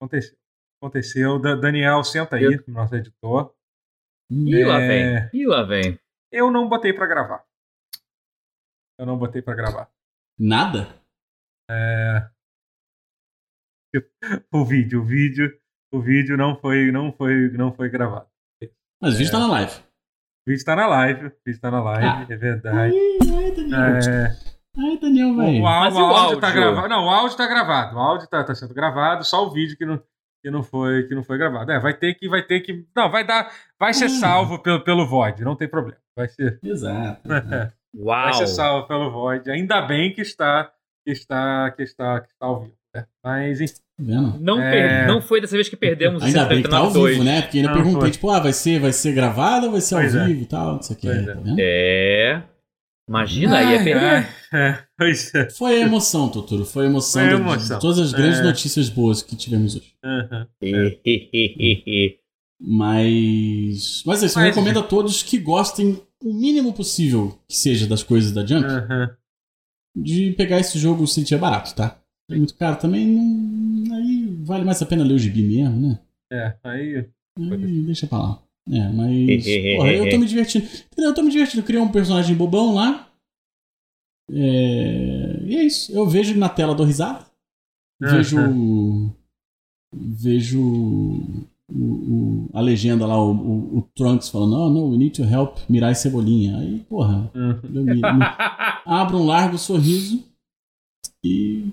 Aconteceu. Aconteceu. Da- Daniel, senta aí, nosso editor. Ih, lá É. vem. Ih, lá vem. Eu não botei pra gravar. Eu não botei pra gravar. Nada? O vídeo, o vídeo, o vídeo não foi, não foi, não foi gravado. Mas o vídeo tá na live. O vídeo tá na live, o vídeo tá na live, Ah. é verdade. Ai, ai, Daniel. É, Ai, Daniel, vai. o, á- Mas o o áudio tá áudio? gravado. Não, o áudio tá gravado. O áudio tá, tá sendo gravado, só o vídeo que não, que não foi, que não foi gravado. É, vai ter que, vai ter que, não, vai dar, vai ser Ah. salvo pelo, pelo VOD, não tem problema. Vai ser, Exato. Uau. vai ser salvo pelo VOD. Ainda bem que está, que está, que está, que está ao vivo. né? Mas enfim. Vendo? Não, É. per- não foi dessa vez que perdemos o Ainda bem que tá ao 139.2. vivo, né? Porque ainda Não, perguntei, foi. tipo, ah, vai ser, vai ser gravado ou vai ser Pois ao é. vivo e tal, não sei o que. Pois Tá é. vendo? É. Imagina, aí é perder. É, pois é. Foi a emoção, Totoro. Foi a emoção, Foi a de- emoção. de todas as grandes É. notícias boas que tivemos hoje. Aham. Mas. Mas é isso, eu Mas- recomendo a todos que gostem o mínimo possível que seja das coisas da Jump, de pegar esse jogo se tiver barato, tá? É muito caro também, não... aí vale mais a pena ler o gibi mesmo, né? É, aí. Aí deixa pra lá. É, mas. porra, eu tô me divertindo. Entendeu? Eu tô me divertindo. Eu criei um personagem bobão lá. É... E é isso. Eu vejo ele na tela, dou risada. Vejo. Vejo. O, o- a legenda lá, o, o, o Trunks falando: Oh, no, we need to help Mirai Cebolinha. Aí, porra, Aham. eu me, me abro um largo sorriso e.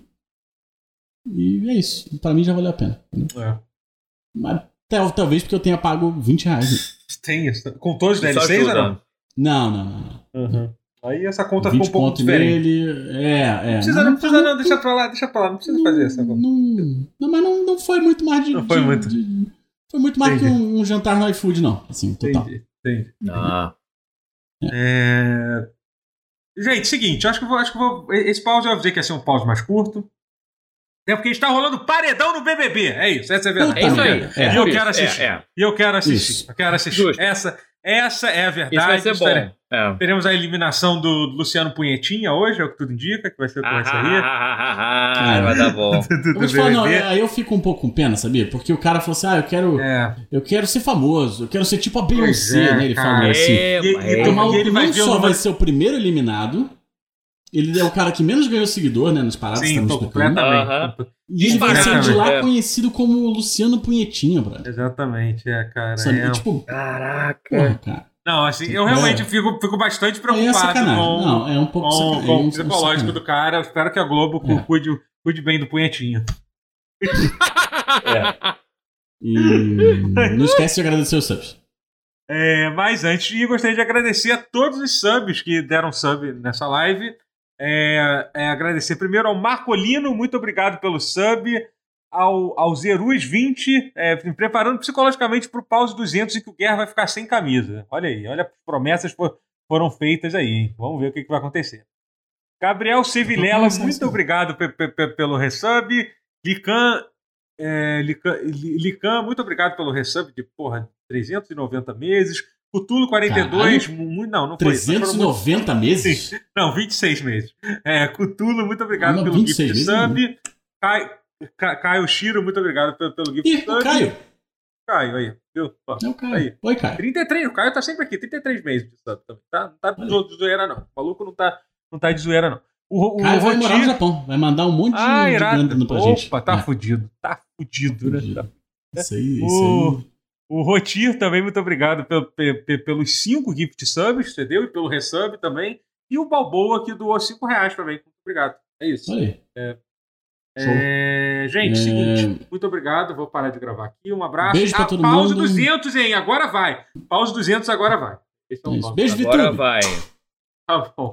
E é isso. Pra mim já valeu a pena. É. Mas tal- talvez porque eu tenha pago 20 reais. né? Tem isso. Com todos os DLCs ou não? Não, não, não. não. Uhum. Aí essa conta ficou 20 um pouco diferente. nele. É, é. Não precisa, não, precisa, não, deixa pra lá, deixa pra lá, não precisa fazer essa não, conta. não, não, mas não, não foi muito mais de. Não foi de- muito. de- foi muito mais que Entendi. um, um jantar no iFood, não. Assim, total. Entendi, entendi. Ah, É... Gente, seguinte, acho que eu vou, acho que eu vou. Esse pause eu avisei que ia ser um pause mais curto. É porque está rolando paredão no BBB. É isso, essa é a verdade. é isso aí. É, É, E eu quero assistir. É, é. E eu quero assistir. Isso. Eu quero assistir. Justo. Essa, essa é a Isso vai verdade. ser Estarei- bom. É. Teremos a eliminação do Luciano Punhetinha hoje, é o que tudo indica, que vai ser aí. Ah, vai dar bom. Do, do Eu vou te falar, não, BBB. aí eu fico um pouco com pena, sabia? Porque o cara falou assim: ah, eu quero, É. eu quero ser famoso, eu quero ser tipo a Beyoncé, é, né? Ele falou assim. É, E- é. e- O maluco ele vai não o só vai ser o primeiro eliminado, ele é o cara que menos ganhou seguidor, né? Nas paradas Sim, tá tô explicando. completamente. Aham. E ele vai sair de lá Completamente. conhecido como Luciano Punhetinha, brother. Exatamente, é, cara. Sabe? é. Tipo, Caraca. porra, cara. Não, assim, eu realmente fico, fico bastante é preocupado sacanagem. com, Não, é um pouco com, com é o um- um psicológico sacanagem. do cara. Eu espero que a Globo cu- É. cuide, cuide bem do punhetinho. E não esquece de agradecer os subs. É, mas antes, eu gostaria de agradecer a todos os subs que deram sub nessa live. É, é, agradecer primeiro ao Marcolino, muito obrigado pelo sub. Ao, ao Zerus20, é, me preparando psicologicamente para o pause 200 e que o Guerra vai ficar sem camisa. Olha aí, olha as promessas for- foram feitas aí. hein? Vamos ver o que, que vai acontecer. Gabriel Sevilela, muito obrigado pe- pe- pe- pelo resub. Lican, é, Lican, Li- Lican, muito obrigado pelo resub de porra, 390 meses. Cutulo 42, mu- mu- não, não foi. mas foram muito- 390 meses? não, 26 meses. É, Cutulo, muito obrigado não, pelo 26 gift meses, sub. Cai- Ca- Caio Shiro, muito obrigado pelo, pelo gift Ih, sub. Caio. Caio, aí. Viu? Ó, É o Caio. Aí. Oi, Caio. 33, o Caio tá sempre aqui, 33 meses de sub também. Tá? Não tá de zo- de zoeira, não. O maluco não tá, não tá de zoeira, não. O, o, Caio o vai morar no Japão. Vai mandar um monte de, Ah, de grana pra Opa, gente. tá É, fudido. Tá fudido, né? Tá- Isso aí, isso O, aí. O Rotir também, muito obrigado pelo- pe- pe- pelos 5 gift subs, entendeu? E pelo resub também. E o Balboa que doou 5 reais também. Muito obrigado. É isso. Show. É, gente, É, seguinte, muito obrigado. Vou parar de gravar aqui. Um abraço. Beijo pra Ah, todo pause mundo. 200, hein? Agora vai. Pause 200, agora vai. Esse é É nome. Beijo, Agora vai. Tá bom.